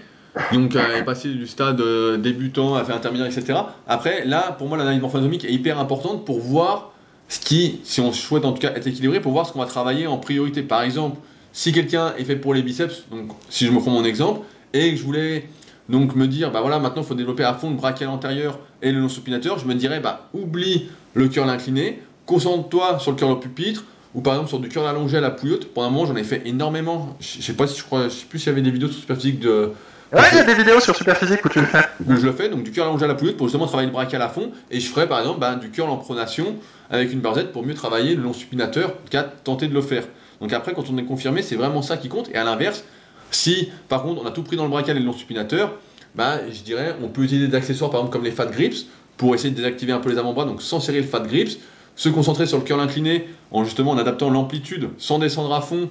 donc euh, est du stade euh, débutant à faire intermédiaire, etc. Après, là, pour moi, l'analyse morphoanatomique est hyper importante pour voir ce qui, si on souhaite en tout cas être équilibré, pour voir ce qu'on va travailler en priorité. Par exemple, si quelqu'un est fait pour les biceps, donc si je me prends mon exemple, et que je voulais donc me dire, bah voilà, maintenant il faut développer à fond le brachial antérieur et le long supinateur, je me dirais, bah oublie le curl incliné, concentre-toi sur le curl au pupitre, ou par exemple sur du curl allongé à la pouillotte. Pendant un moment, j'en ai fait énormément. Je je sais pas si je crois, je sais plus s'il y avait des vidéos sur Superphysique de Ouais, il y a des vidéos sur Superphysique où tu le fais. où je le fais, donc du curl allongé à la pouillotte pour justement travailler le brachial à fond, et je ferai par exemple bah, du curl en pronation avec une barzette pour mieux travailler le long supinateur, cas tenter de le faire. Donc après, quand on est confirmé, c'est vraiment ça qui compte, et à l'inverse, si par contre on a tout pris dans le brachial et le long supinateur, bah, je dirais on peut utiliser des accessoires par exemple comme les fat grips pour essayer de désactiver un peu les avant-bras, donc sans serrer le fat grips, se concentrer sur le curl incliné en justement en adaptant l'amplitude sans descendre à fond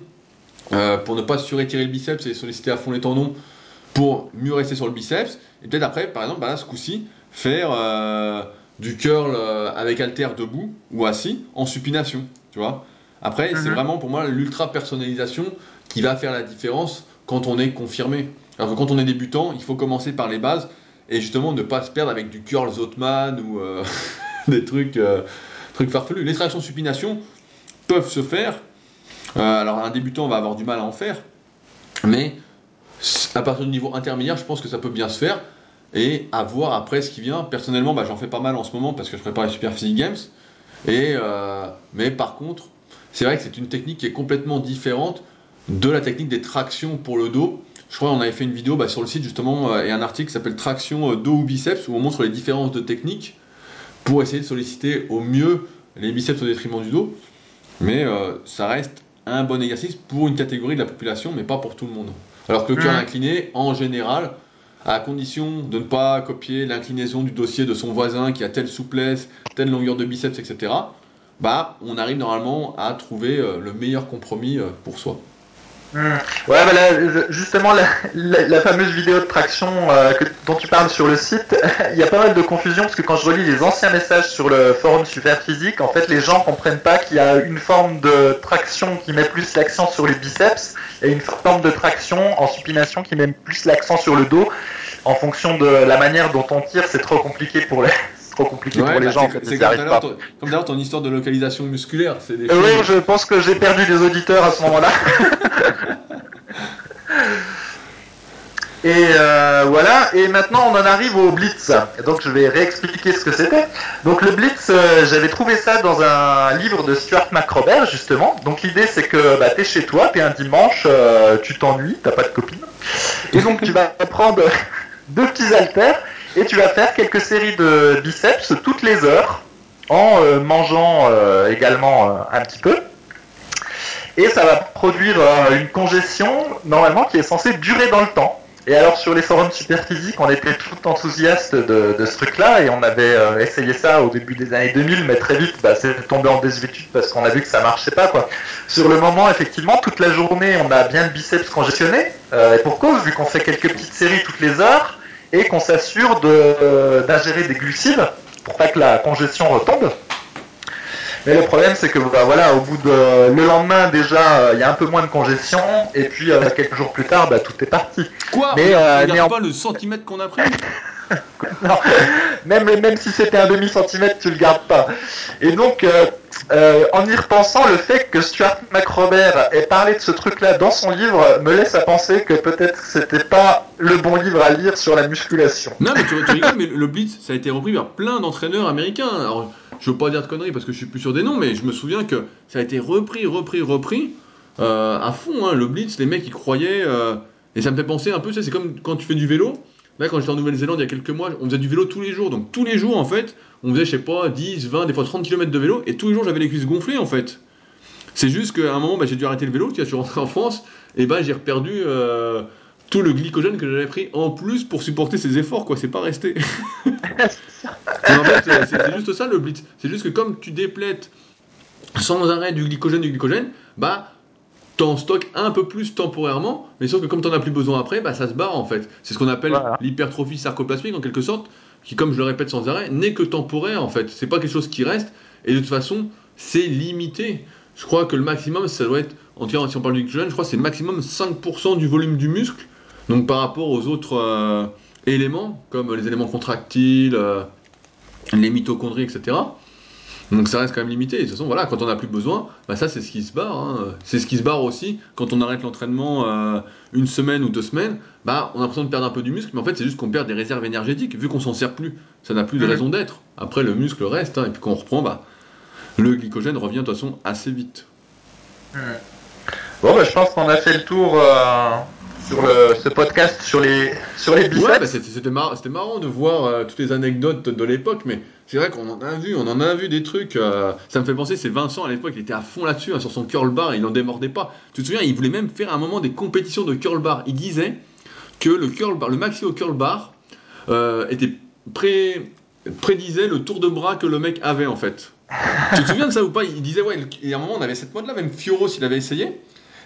euh, pour ne pas surétirer le biceps et solliciter à fond les tendons pour mieux rester sur le biceps. Et peut-être après, par exemple, bah là, ce coup-ci, faire euh, du curl euh, avec halter debout ou assis en supination, tu vois. Après, c'est Mhm. vraiment pour moi l'ultra personnalisation qui va faire la différence quand on est confirmé. Alors que quand on est débutant, il faut commencer par les bases et justement ne pas se perdre avec du curl Zotman ou euh, <laughs> des trucs, trucs farfelus. Les tractions supination peuvent se faire. Alors un débutant va avoir du mal à en faire, mais à partir du niveau intermédiaire, je pense que ça peut bien se faire. Et à voir après ce qui vient. Personnellement, bah, j'en fais pas mal en ce moment parce que je prépare les Super Physique Games. Euh, mais par contre, c'est vrai que c'est une technique qui est complètement différente de la technique des tractions pour le dos. Je crois qu'on avait fait une vidéo bah, sur le site justement euh, et un article qui s'appelle Traction euh, dos ou biceps où on montre les différences de techniques pour essayer de solliciter au mieux les biceps au détriment du dos. Mais ça reste un bon exercice pour une catégorie de la population, mais pas pour tout le monde. Alors que le Mhm. incliné, en général, à condition de ne pas copier l'inclinaison du dossier de son voisin qui a telle souplesse, telle longueur de biceps, etc., bah, on arrive normalement à trouver euh, le meilleur compromis euh, pour soi. Ouais, bah justement, la, fameuse vidéo de traction euh, dont tu parles sur le site, <laughs> il y a pas mal de confusion parce que quand je relis les anciens messages sur le forum Superphysique, en fait, les gens comprennent pas qu'il y a une forme de traction qui met plus l'accent sur les biceps et une forme de traction en supination qui met plus l'accent sur le dos. En fonction de la manière dont on tire, c'est trop compliqué pour les, trop compliqué Ouais, pour les bah, gens. c'est- comme d'ailleurs ton, histoire de localisation musculaire. Des Euh, Oui, choses- je pense que j'ai perdu des auditeurs à ce moment-là. <laughs> Et euh, voilà, et maintenant on en arrive au Blitz. Donc je vais réexpliquer ce que c'était. Donc le Blitz, euh, j'avais trouvé ça dans un livre de Stuart McRobert justement. Donc l'idée c'est que bah, t'es chez toi, t'es un dimanche, euh, tu t'ennuies, t'as pas de copine. Et donc tu vas prendre <laughs> deux petits haltères et tu vas faire quelques séries de biceps toutes les heures en mangeant également un petit peu et ça va produire une congestion normalement qui est censée durer dans le temps. Et alors sur les forums super physiques, on était tout enthousiaste de, ce truc-là et on avait euh, essayé ça au début des années 2000, mais très vite, bah, c'est tombé en désuétude parce qu'on a vu que ça marchait pas. Quoi. Sur le moment, effectivement, toute la journée, on a bien le biceps congestionné. Euh, et pour cause, vu qu'on fait quelques petites séries toutes les heures et qu'on s'assure euh, d'ingérer des glucides pour pas que la congestion retombe. Mais le problème, c'est que bah, voilà, au bout de le lendemain déjà, il y a un peu moins de congestion, et puis quelques jours plus tard, bah, tout est parti. Quoi? Mais on regarde pas le centimètre qu'on a pris <laughs> même, même si c'était un demi-centimètre, tu le gardes pas. Et donc, euh, euh, en y repensant, le fait que Stuart McRobert ait parlé de ce truc-là dans son livre me laisse à penser que peut-être c'était pas le bon livre à lire sur la musculation. Non, mais tu, tu rigoles, mais le Blitz, ça a été repris par plein d'entraîneurs américains. Alors, je veux pas dire de conneries parce que je suis plus sûr des noms, mais je me souviens que ça a été repris, repris, repris euh, à fond. Hein, le Blitz, les mecs, ils croyaient. et ça me fait penser un peu, c'est comme quand tu fais du vélo. Là, quand j'étais en Nouvelle-Zélande il y a quelques mois, on faisait du vélo tous les jours. Donc tous les jours, en fait, on faisait, je sais pas, 10, 20, des fois 30 km de vélo. Et tous les jours, j'avais les cuisses gonflées, en fait. C'est juste qu'à un moment, bah, j'ai dû arrêter le vélo, je suis rentré en France, et bah, j'ai reperdu euh, tout le glycogène que j'avais pris en plus pour supporter ces efforts, quoi. C'est pas resté. <laughs> euh, c'est juste ça le blitz. C'est juste que comme tu déplètes sans arrêt du glycogène, du glycogène, bah t'en stockes un peu plus temporairement, mais sauf que comme t'en as plus besoin après, bah ça se barre en fait. C'est ce qu'on appelle l'hypertrophie sarcoplasmique en quelque sorte, qui comme je le répète sans arrêt, n'est que temporaire en fait. C'est pas quelque chose qui reste, et de toute façon, c'est limité. Je crois que le maximum, ça doit être, en tirant, si on parle du glycogène, je crois que c'est maximum 5% du volume du muscle. Donc par rapport aux autres euh, éléments, comme les éléments contractiles, euh, les mitochondries, etc. Donc ça reste quand même limité. de toute façon, voilà, quand on n'a plus besoin, bah ça c'est ce qui se barre. Hein. C'est ce qui se barre aussi quand on arrête l'entraînement euh, une semaine ou deux semaines. Bah, on a l'impression de perdre un peu du muscle, mais en fait c'est juste qu'on perd des réserves énergétiques. Vu qu'on s'en sert plus, ça n'a plus de raison d'être. Après le muscle reste, hein, et puis quand on reprend, bah, le glycogène revient de toute façon assez vite. Bon, bah, je pense qu'on a fait le tour. Euh, sur ce podcast sur les, sur les biceps. Ouais, bah, c'était, marrant, de voir euh, toutes les anecdotes de l'époque, mais c'est vrai qu'on en a vu, on en a vu des trucs. Euh, ça me fait penser, c'est Vincent à l'époque, il était à fond là-dessus, hein, sur son curl bar, il n'en démordait pas. Tu te souviens, il voulait même faire à un moment des compétitions de curl bar. Il disait que le curl bar, le maxi au curl bar, euh, était pré, prédisait le tour de bras que le mec avait en fait. tu te souviens de ça ou pas? Il disait, ouais, et à un moment on avait cette mode là, même Fioro s'il avait essayé.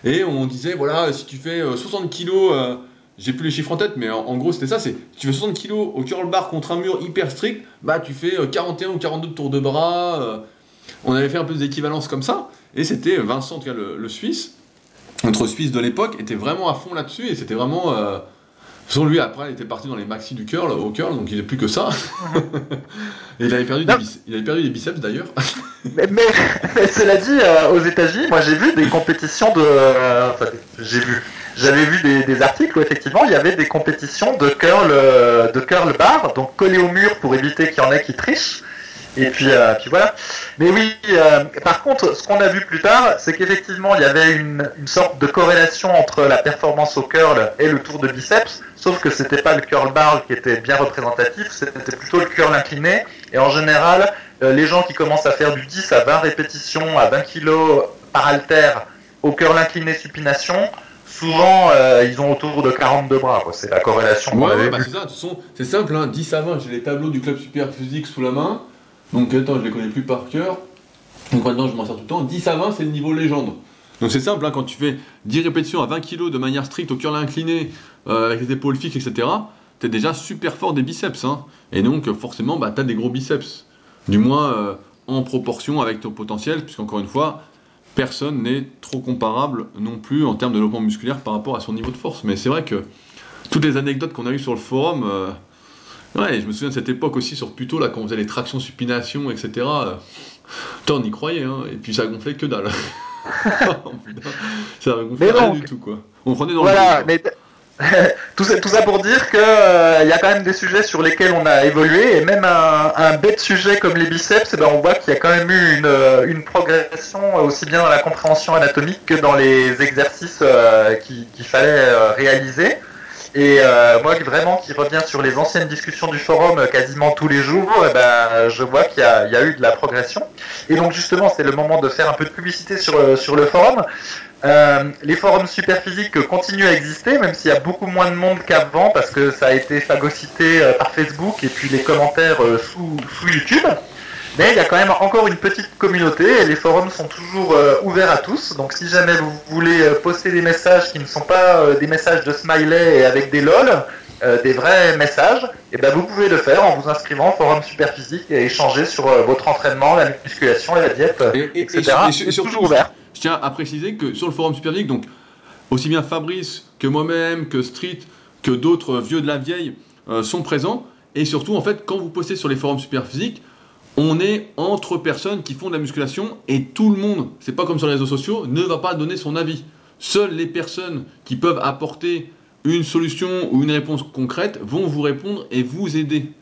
Et on disait, voilà, si tu fais 60 euh, kilos, euh, j'ai plus les chiffres en tête, mais en, gros c'était ça, c'est si tu fais 60 kilos au curl bar contre un mur hyper strict, bah tu fais 41 euh, ou 42 tours de bras. on avait fait un peu des équivalences comme ça, et c'était Vincent, en tout cas le, Suisse, notre Suisse de l'époque, était vraiment à fond là-dessus, et c'était vraiment... Façon, lui, après, il était parti dans les maxi du curl, au curl, donc il n'est plus que ça. <laughs> Et il avait perdu, des, il avait perdu des biceps d'ailleurs. mais, <laughs> cela dit, euh, aux États-Unis, moi j'ai vu des compétitions de. Euh, enfin, j'ai vu. J'avais vu des, articles où effectivement il y avait des compétitions de curl, euh, de curl bar, donc collés au mur pour éviter qu'il y en ait qui trichent. Et puis, puis voilà. Mais oui, par contre, ce qu'on a vu plus tard, c'est qu'effectivement, il y avait une, une, sorte de corrélation entre la performance au curl et le tour de biceps, sauf que c'était pas le curl bar qui était bien représentatif, c'était plutôt le curl incliné. Et en général, les gens qui commencent à faire du 10 à 20 répétitions à 20 kg par halter au curl incliné supination, souvent ils ont autour de 42 bras. C'est la corrélation. Ouais, bah c'est ça. C'est simple, hein, 10 à 20. J'ai les tableaux du club super physique sous la main. Donc attends, je les connais plus par cœur. Donc maintenant, je m'en sers tout le temps. 10 à 20, c'est le niveau légende. Donc c'est simple, hein, quand tu fais 10 répétitions à 20 kg de manière stricte au curl incliné, euh, avec les épaules fixes, etc., tu es déjà super fort des biceps. Hein. Et donc forcément, bah, tu as des gros biceps. Du moins euh, en proportion avec ton potentiel, puisqu'encore une fois, personne n'est trop comparable non plus en termes de développement musculaire par rapport à son niveau de force. Mais c'est vrai que toutes les anecdotes qu'on a eues sur le forum, euh, Ouais, je me souviens de cette époque aussi sur Puto, là, quand on faisait les tractions supination, etc. Toi, on y croyait, hein, et puis ça gonflait que dalle. <laughs> Oh, ça gonflait rien du tout, quoi. On prenait dans voilà, le mais tout, ça, pour dire qu'il euh, y a quand même des sujets sur lesquels on a évolué, et même un, bête sujet comme les biceps, eh ben, on voit qu'il y a quand même eu une, euh, une, progression aussi bien dans la compréhension anatomique que dans les exercices euh, qu'il fallait réaliser. Et euh, moi, vraiment, qui revient sur les anciennes discussions du forum euh, quasiment tous les jours, eh ben, je vois qu'il y, a eu de la progression. Et donc, justement, c'est le moment de faire un peu de publicité sur, euh, le forum. Les forums superphysiques continuent à exister, même s'il y a beaucoup moins de monde qu'avant, parce que ça a été phagocyté par Facebook et puis les commentaires sous, sous YouTube. Mais il y a quand même encore une petite communauté et les forums sont toujours euh, ouverts à tous. Donc si jamais vous voulez euh, poster des messages qui ne sont pas euh, des messages de smiley et avec des lol, des vrais messages, et eh ben vous pouvez le faire en vous inscrivant au forum Superphysique et échanger sur votre entraînement, la musculation, la diète, etc. Et, surtout, toujours ouvert. Je tiens à préciser que sur le forum Superphysique, donc aussi bien Fabrice que moi-même, que Street, que d'autres vieux de la vieille sont présents. Et surtout, en fait, quand vous postez sur les forums Superphysique, on est entre personnes qui font de la musculation et tout le monde, c'est pas comme sur les réseaux sociaux, ne va pas donner son avis. Seules les personnes qui peuvent apporter une solution ou une réponse concrète vont vous répondre et vous aider.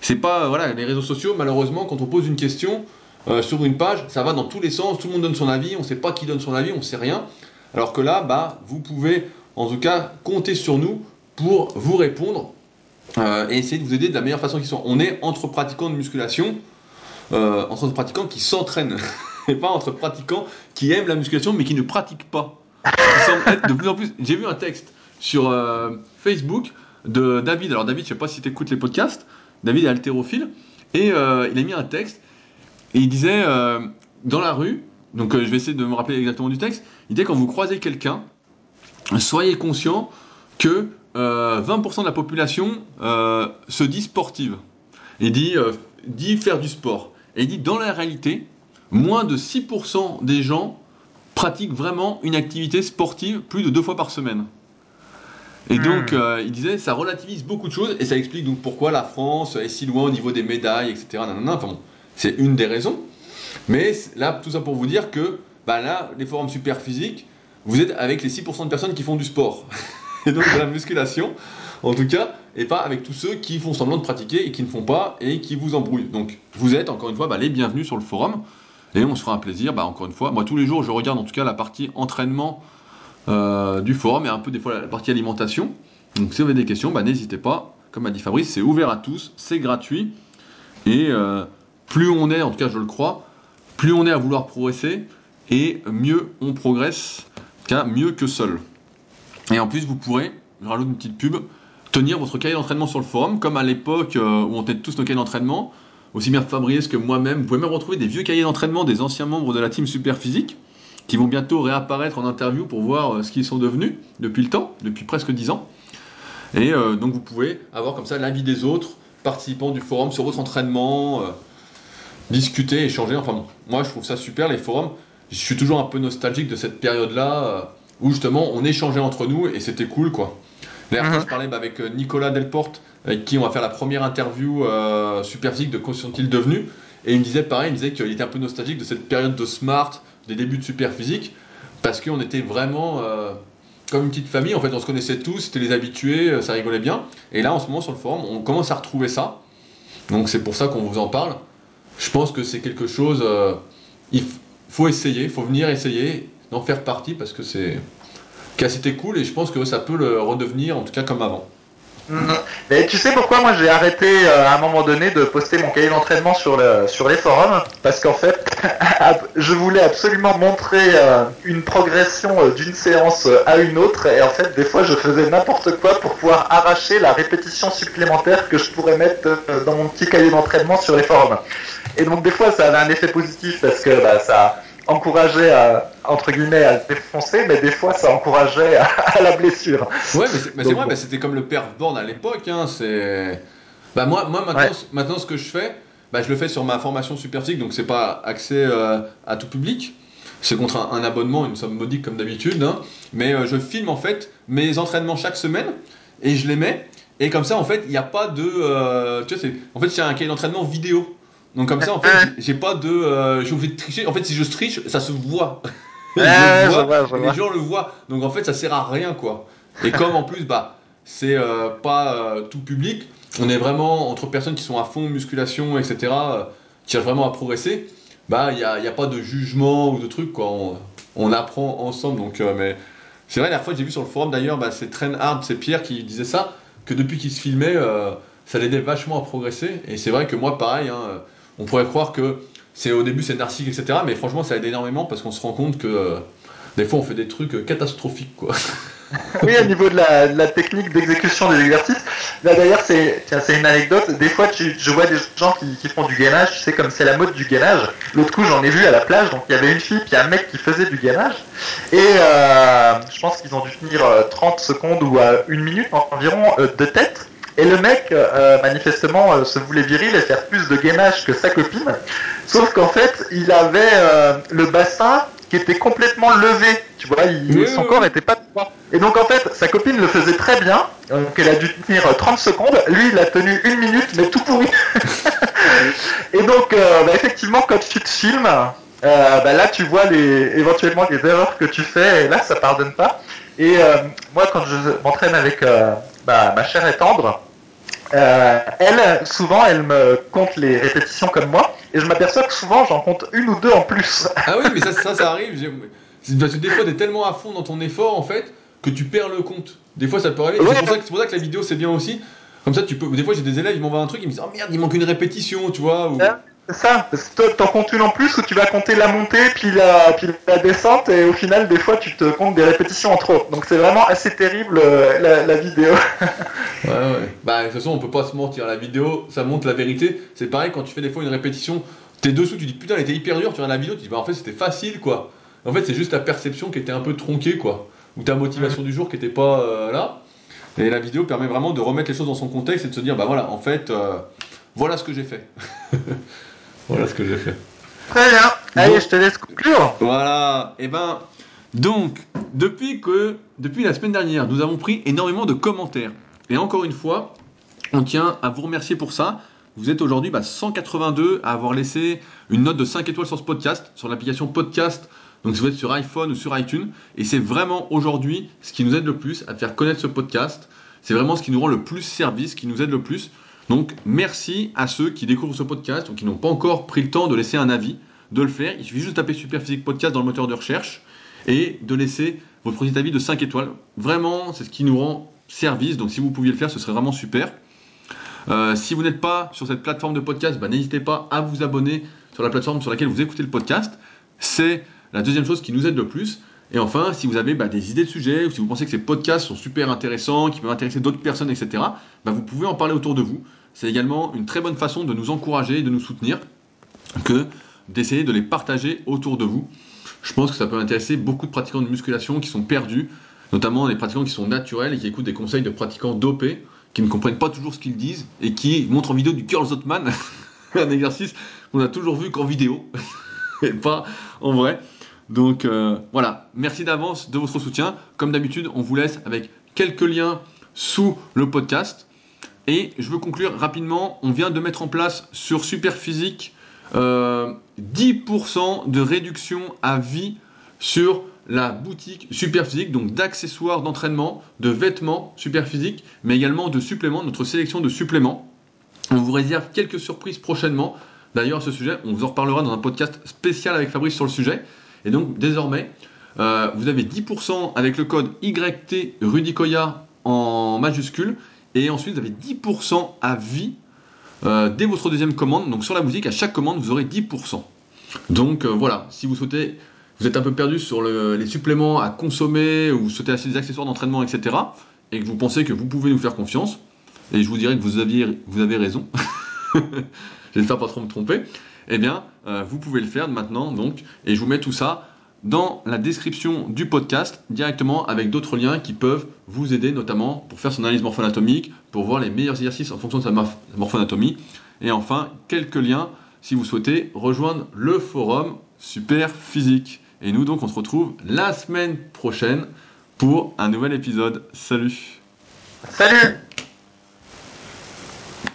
C'est pas voilà les réseaux sociaux malheureusement quand on pose une question euh, sur une page, ça va dans tous les sens, tout le monde donne son avis, on sait pas qui donne son avis, on sait rien. Alors que là, bah vous pouvez en tout cas compter sur nous pour vous répondre euh, et essayer de vous aider de la meilleure façon qui soit. On est entre pratiquants de musculation, euh, entre pratiquants qui s'entraînent <laughs> et pas entre pratiquants qui aiment la musculation mais qui ne pratiquent pas. de plus en plus. J'ai vu un texte sur euh, Facebook de David. Alors David, je sais pas si tu écoutes les podcasts. David est haltérophile et euh, il a mis un texte et il disait dans la rue. Donc je vais essayer de me rappeler exactement du texte. Il disait quand vous croisez quelqu'un, soyez conscient que 20% de la population se dit sportive. Il dit, dit faire du sport. Et il dit, dans la réalité, moins de 6% des gens pratiquent vraiment une activité sportive plus de deux fois par semaine. Et donc, hmm. euh, il disait, ça relativise beaucoup de choses, et ça explique donc pourquoi la France est si loin au niveau des médailles, etc. Enfin bon, c'est une des raisons. Mais là, tout ça pour vous dire que, bah là, les forums super physiques, vous êtes avec les 6% de personnes qui font du sport. <laughs> et donc de la musculation en tout cas, et pas avec tous ceux qui font semblant de pratiquer et qui ne font pas et qui vous embrouillent. Donc vous êtes encore une fois bah, les bienvenus sur le forum et on se fera un plaisir. Bah, encore une fois, moi tous les jours je regarde en tout cas la partie entraînement euh, du forum et un peu des fois la partie alimentation. Donc si vous avez des questions, bah, n'hésitez pas. Comme a dit Fabrice, c'est ouvert à tous, c'est gratuit et euh, plus on est, en tout cas je le crois, plus on est à vouloir progresser et mieux on progresse, car mieux que seul. Et en plus vous pourrez, je rajoute une petite pub, tenir votre cahier d'entraînement sur le forum, comme à l'époque euh, où on tenait tous nos cahiers d'entraînement, aussi bien Fabrice que moi-même. Vous pouvez même retrouver des vieux cahiers d'entraînement des anciens membres de la team Super Physique, qui vont bientôt réapparaître en interview pour voir euh, ce qu'ils sont devenus depuis le temps, depuis presque 10 ans. Et euh, donc vous pouvez avoir comme ça l'avis des autres participants du forum sur votre entraînement, discuter, échanger. Enfin bon, moi je trouve ça super les forums. Je suis toujours un peu nostalgique de cette période-là où justement on échangeait entre nous et c'était cool quoi. D'ailleurs, mhm. je parlais bah, avec euh, Nicolas Delporte, avec qui on va faire la première interview euh, super physique de quoi sont-ils devenus. Et il me disait pareil, il me disait qu'il était un peu nostalgique de cette période de smart, des débuts de super physique, parce qu'on était vraiment euh, comme une petite famille. En fait, on se connaissait tous, c'était les habitués, ça rigolait bien. Et là, en ce moment, sur le forum, on commence à retrouver ça. Donc, c'est pour ça qu'on vous en parle. Je pense que c'est quelque chose. il faut essayer, il faut venir essayer, d'en faire partie, parce que c'est c'était cool et je pense que ça peut le redevenir en tout cas comme avant. Mm. Mais tu sais pourquoi moi j'ai arrêté euh, à un moment donné de poster mon cahier d'entraînement sur les forums? Parce qu'en fait, <laughs> je voulais absolument montrer euh, une progression euh, d'une séance à une autre et en fait des fois je faisais n'importe quoi pour pouvoir arracher la répétition supplémentaire que je pourrais mettre dans mon petit cahier d'entraînement sur les forums. Et donc des fois ça avait un effet positif parce que bah, ça encourageait à, entre guillemets, à défoncer, mais des fois ça encourageait à, la blessure. Ouais, mais c'est vrai, c'était comme le père Born à l'époque. Hein, c'est. Bah moi, moi maintenant, maintenant, ce que je fais, bah, je le fais sur ma formation Super donc c'est pas accès euh, à tout public. C'est contre un, abonnement, une somme modique comme d'habitude. Hein, mais euh, je filme en fait mes entraînements chaque semaine et je les mets. Et comme ça, en fait, il n'y a pas de. Euh, tu vois, en fait, c'est un cahier d'entraînement vidéo. Donc comme ça, en fait, j'ai pas de, euh, j'ai de tricher. En fait, si je triche, ça se voit. <laughs> les gens le voient. Donc en fait, ça sert à rien, quoi. Et comme en plus, bah, c'est euh, pas euh, tout public, on est vraiment entre personnes qui sont à fond musculation, etc., qui cherchent vraiment à progresser. Bah, il n'y a, y a, pas de jugement ou de truc, quoi. On, apprend ensemble. Donc, mais C'est vrai, la dernière fois j'ai vu sur le forum d'ailleurs, bah, c'est Train Hard, c'est Pierre qui disait ça, que depuis qu'il se filmait, euh, ça l'aidait vachement à progresser. Et c'est vrai que moi, pareil, hein, on pourrait croire que c'est au début c'est narcissique, etc. Mais franchement, ça aide énormément parce qu'on se rend compte que euh, des fois on fait des trucs euh, catastrophiques, quoi. <laughs> oui, au niveau de la, technique d'exécution des exercices. Là d'ailleurs, c'est une anecdote. Des fois, tu, je vois des gens qui, font du gainage, tu sais, comme c'est la mode du gainage. L'autre coup, j'en ai vu à la plage, donc il y avait une fille puis un mec qui faisait du gainage. Et euh, je pense qu'ils ont dû finir euh, 30 secondes ou une minute environ de tête. Et le mec, euh, manifestement, euh, se voulait viril et faire plus de gainage que sa copine. Sauf qu'en fait, il avait euh, le bassin qui était complètement levé. Tu vois, il- Oui, son oui, corps oui. était pas droit. Et donc en fait, sa copine le faisait très bien. Donc elle a dû tenir euh, 30 secondes. Lui, il a tenu une minute, mais tout pourri. <laughs> et donc, bah, effectivement, quand tu te filmes, bah, là, tu vois les, éventuellement les erreurs que tu fais. Et là, ça pardonne pas. Et moi, quand je m'entraîne avec bah, ma chère et tendre, euh, elle, souvent, elle me compte les répétitions comme moi, et je m'aperçois que souvent, j'en compte une ou deux en plus. Ah oui, mais ça, ça, ça arrive. Parce que des fois, t'es tellement à fond dans ton effort, en fait, que tu perds le compte. Des fois, ça peut arriver. Ouais. C'est pour, ça que- c'est pour ça que la vidéo, c'est bien aussi. Comme ça, tu peux. Des fois, j'ai des élèves, ils m'envoient un truc, ils me disent Oh merde, il manque une répétition, tu vois. Ou... C'est ça, t'en comptes une en plus où tu vas compter la montée, puis la, puis la descente, et au final, des fois, tu te comptes des répétitions en trop. Donc c'est vraiment assez terrible euh, la, la vidéo. <laughs> Ouais, ouais. Bah, de toute façon, on peut pas se mentir. La vidéo, ça montre la vérité. C'est pareil quand tu fais des fois une répétition, t'es dessous, tu dis putain, elle était hyper dure. Tu regardes la vidéo, tu dis bah en fait, c'était facile quoi. En fait, c'est juste ta perception qui était un peu tronquée quoi. Ou ta motivation du jour qui était pas euh, là. Et la vidéo permet vraiment de remettre les choses dans son contexte et de se dire bah voilà, en fait, euh, voilà ce que j'ai fait. <laughs> voilà ce que j'ai fait. Très bien. Allez, Bon. je te laisse conclure. Voilà, et ben donc depuis que depuis la semaine dernière, nous avons pris énormément de commentaires. Et encore une fois, on tient à vous remercier pour ça. Vous êtes aujourd'hui bah, 182 à avoir laissé une note de 5 étoiles sur ce podcast, sur l'application podcast. Donc si vous êtes sur iPhone ou sur iTunes, et c'est vraiment aujourd'hui ce qui nous aide le plus à faire connaître ce podcast. C'est vraiment ce qui nous rend le plus service, ce qui nous aide le plus. Donc merci à ceux qui découvrent ce podcast ou qui n'ont pas encore pris le temps de laisser un avis de le faire. Il suffit juste de taper Super Physique Podcast dans le moteur de recherche et de laisser votre petit avis de 5 étoiles. Vraiment, c'est ce qui nous rend service. Donc si vous pouviez le faire, ce serait vraiment super. Euh, si vous n'êtes pas sur cette plateforme de podcast, bah, n'hésitez pas à vous abonner sur la plateforme sur laquelle vous écoutez le podcast. C'est la deuxième chose qui nous aide le plus. Et enfin, si vous avez bah, des idées de sujets ou si vous pensez que ces podcasts sont super intéressants, qui peuvent intéresser d'autres personnes, etc., bah, vous pouvez en parler autour de vous. C'est également une très bonne façon de nous encourager et de nous soutenir que d'essayer de les partager autour de vous. Je pense que ça peut intéresser beaucoup de pratiquants de musculation qui sont perdus, notamment les pratiquants qui sont naturels et qui écoutent des conseils de pratiquants dopés, qui ne comprennent pas toujours ce qu'ils disent et qui montrent en vidéo du curl Zotman, <laughs> un exercice qu'on a toujours vu qu'en vidéo <laughs> et pas en vrai. Donc euh, voilà, merci d'avance de votre soutien. Comme d'habitude, on vous laisse avec quelques liens sous le podcast. Et je veux conclure rapidement, on vient de mettre en place sur Superphysique euh, 10% de réduction à vie sur la boutique Superphysique, donc d'accessoires d'entraînement, de vêtements Superphysique, mais également de suppléments, notre sélection de suppléments. On vous réserve quelques surprises prochainement. D'ailleurs, à ce sujet, on vous en reparlera dans un podcast spécial avec Fabrice sur le sujet. Et donc, désormais, euh, vous avez 10% avec le code YT en majuscule. Et ensuite, vous avez 10% à vie euh, dès votre deuxième commande. Donc, sur la boutique, à chaque commande, vous aurez 10%. Donc, euh, voilà, si vous souhaitez, vous êtes un peu perdu sur le- les suppléments à consommer ou vous souhaitez acheter des accessoires d'entraînement, etc. Et que vous pensez que vous pouvez nous faire confiance, et je vous dirais que vous, aviez, avez raison. <laughs> J'espère pas trop me tromper. Eh bien, euh, vous pouvez le faire maintenant, donc, et je vous mets tout ça dans la description du podcast directement avec d'autres liens qui peuvent vous aider, notamment pour faire son analyse morpho-anatomique, pour voir les meilleurs exercices en fonction de sa morph- morpho-anatomie, et enfin quelques liens si vous souhaitez rejoindre le forum Super Physique. Et nous donc on se retrouve la semaine prochaine pour un nouvel épisode. Salut Salut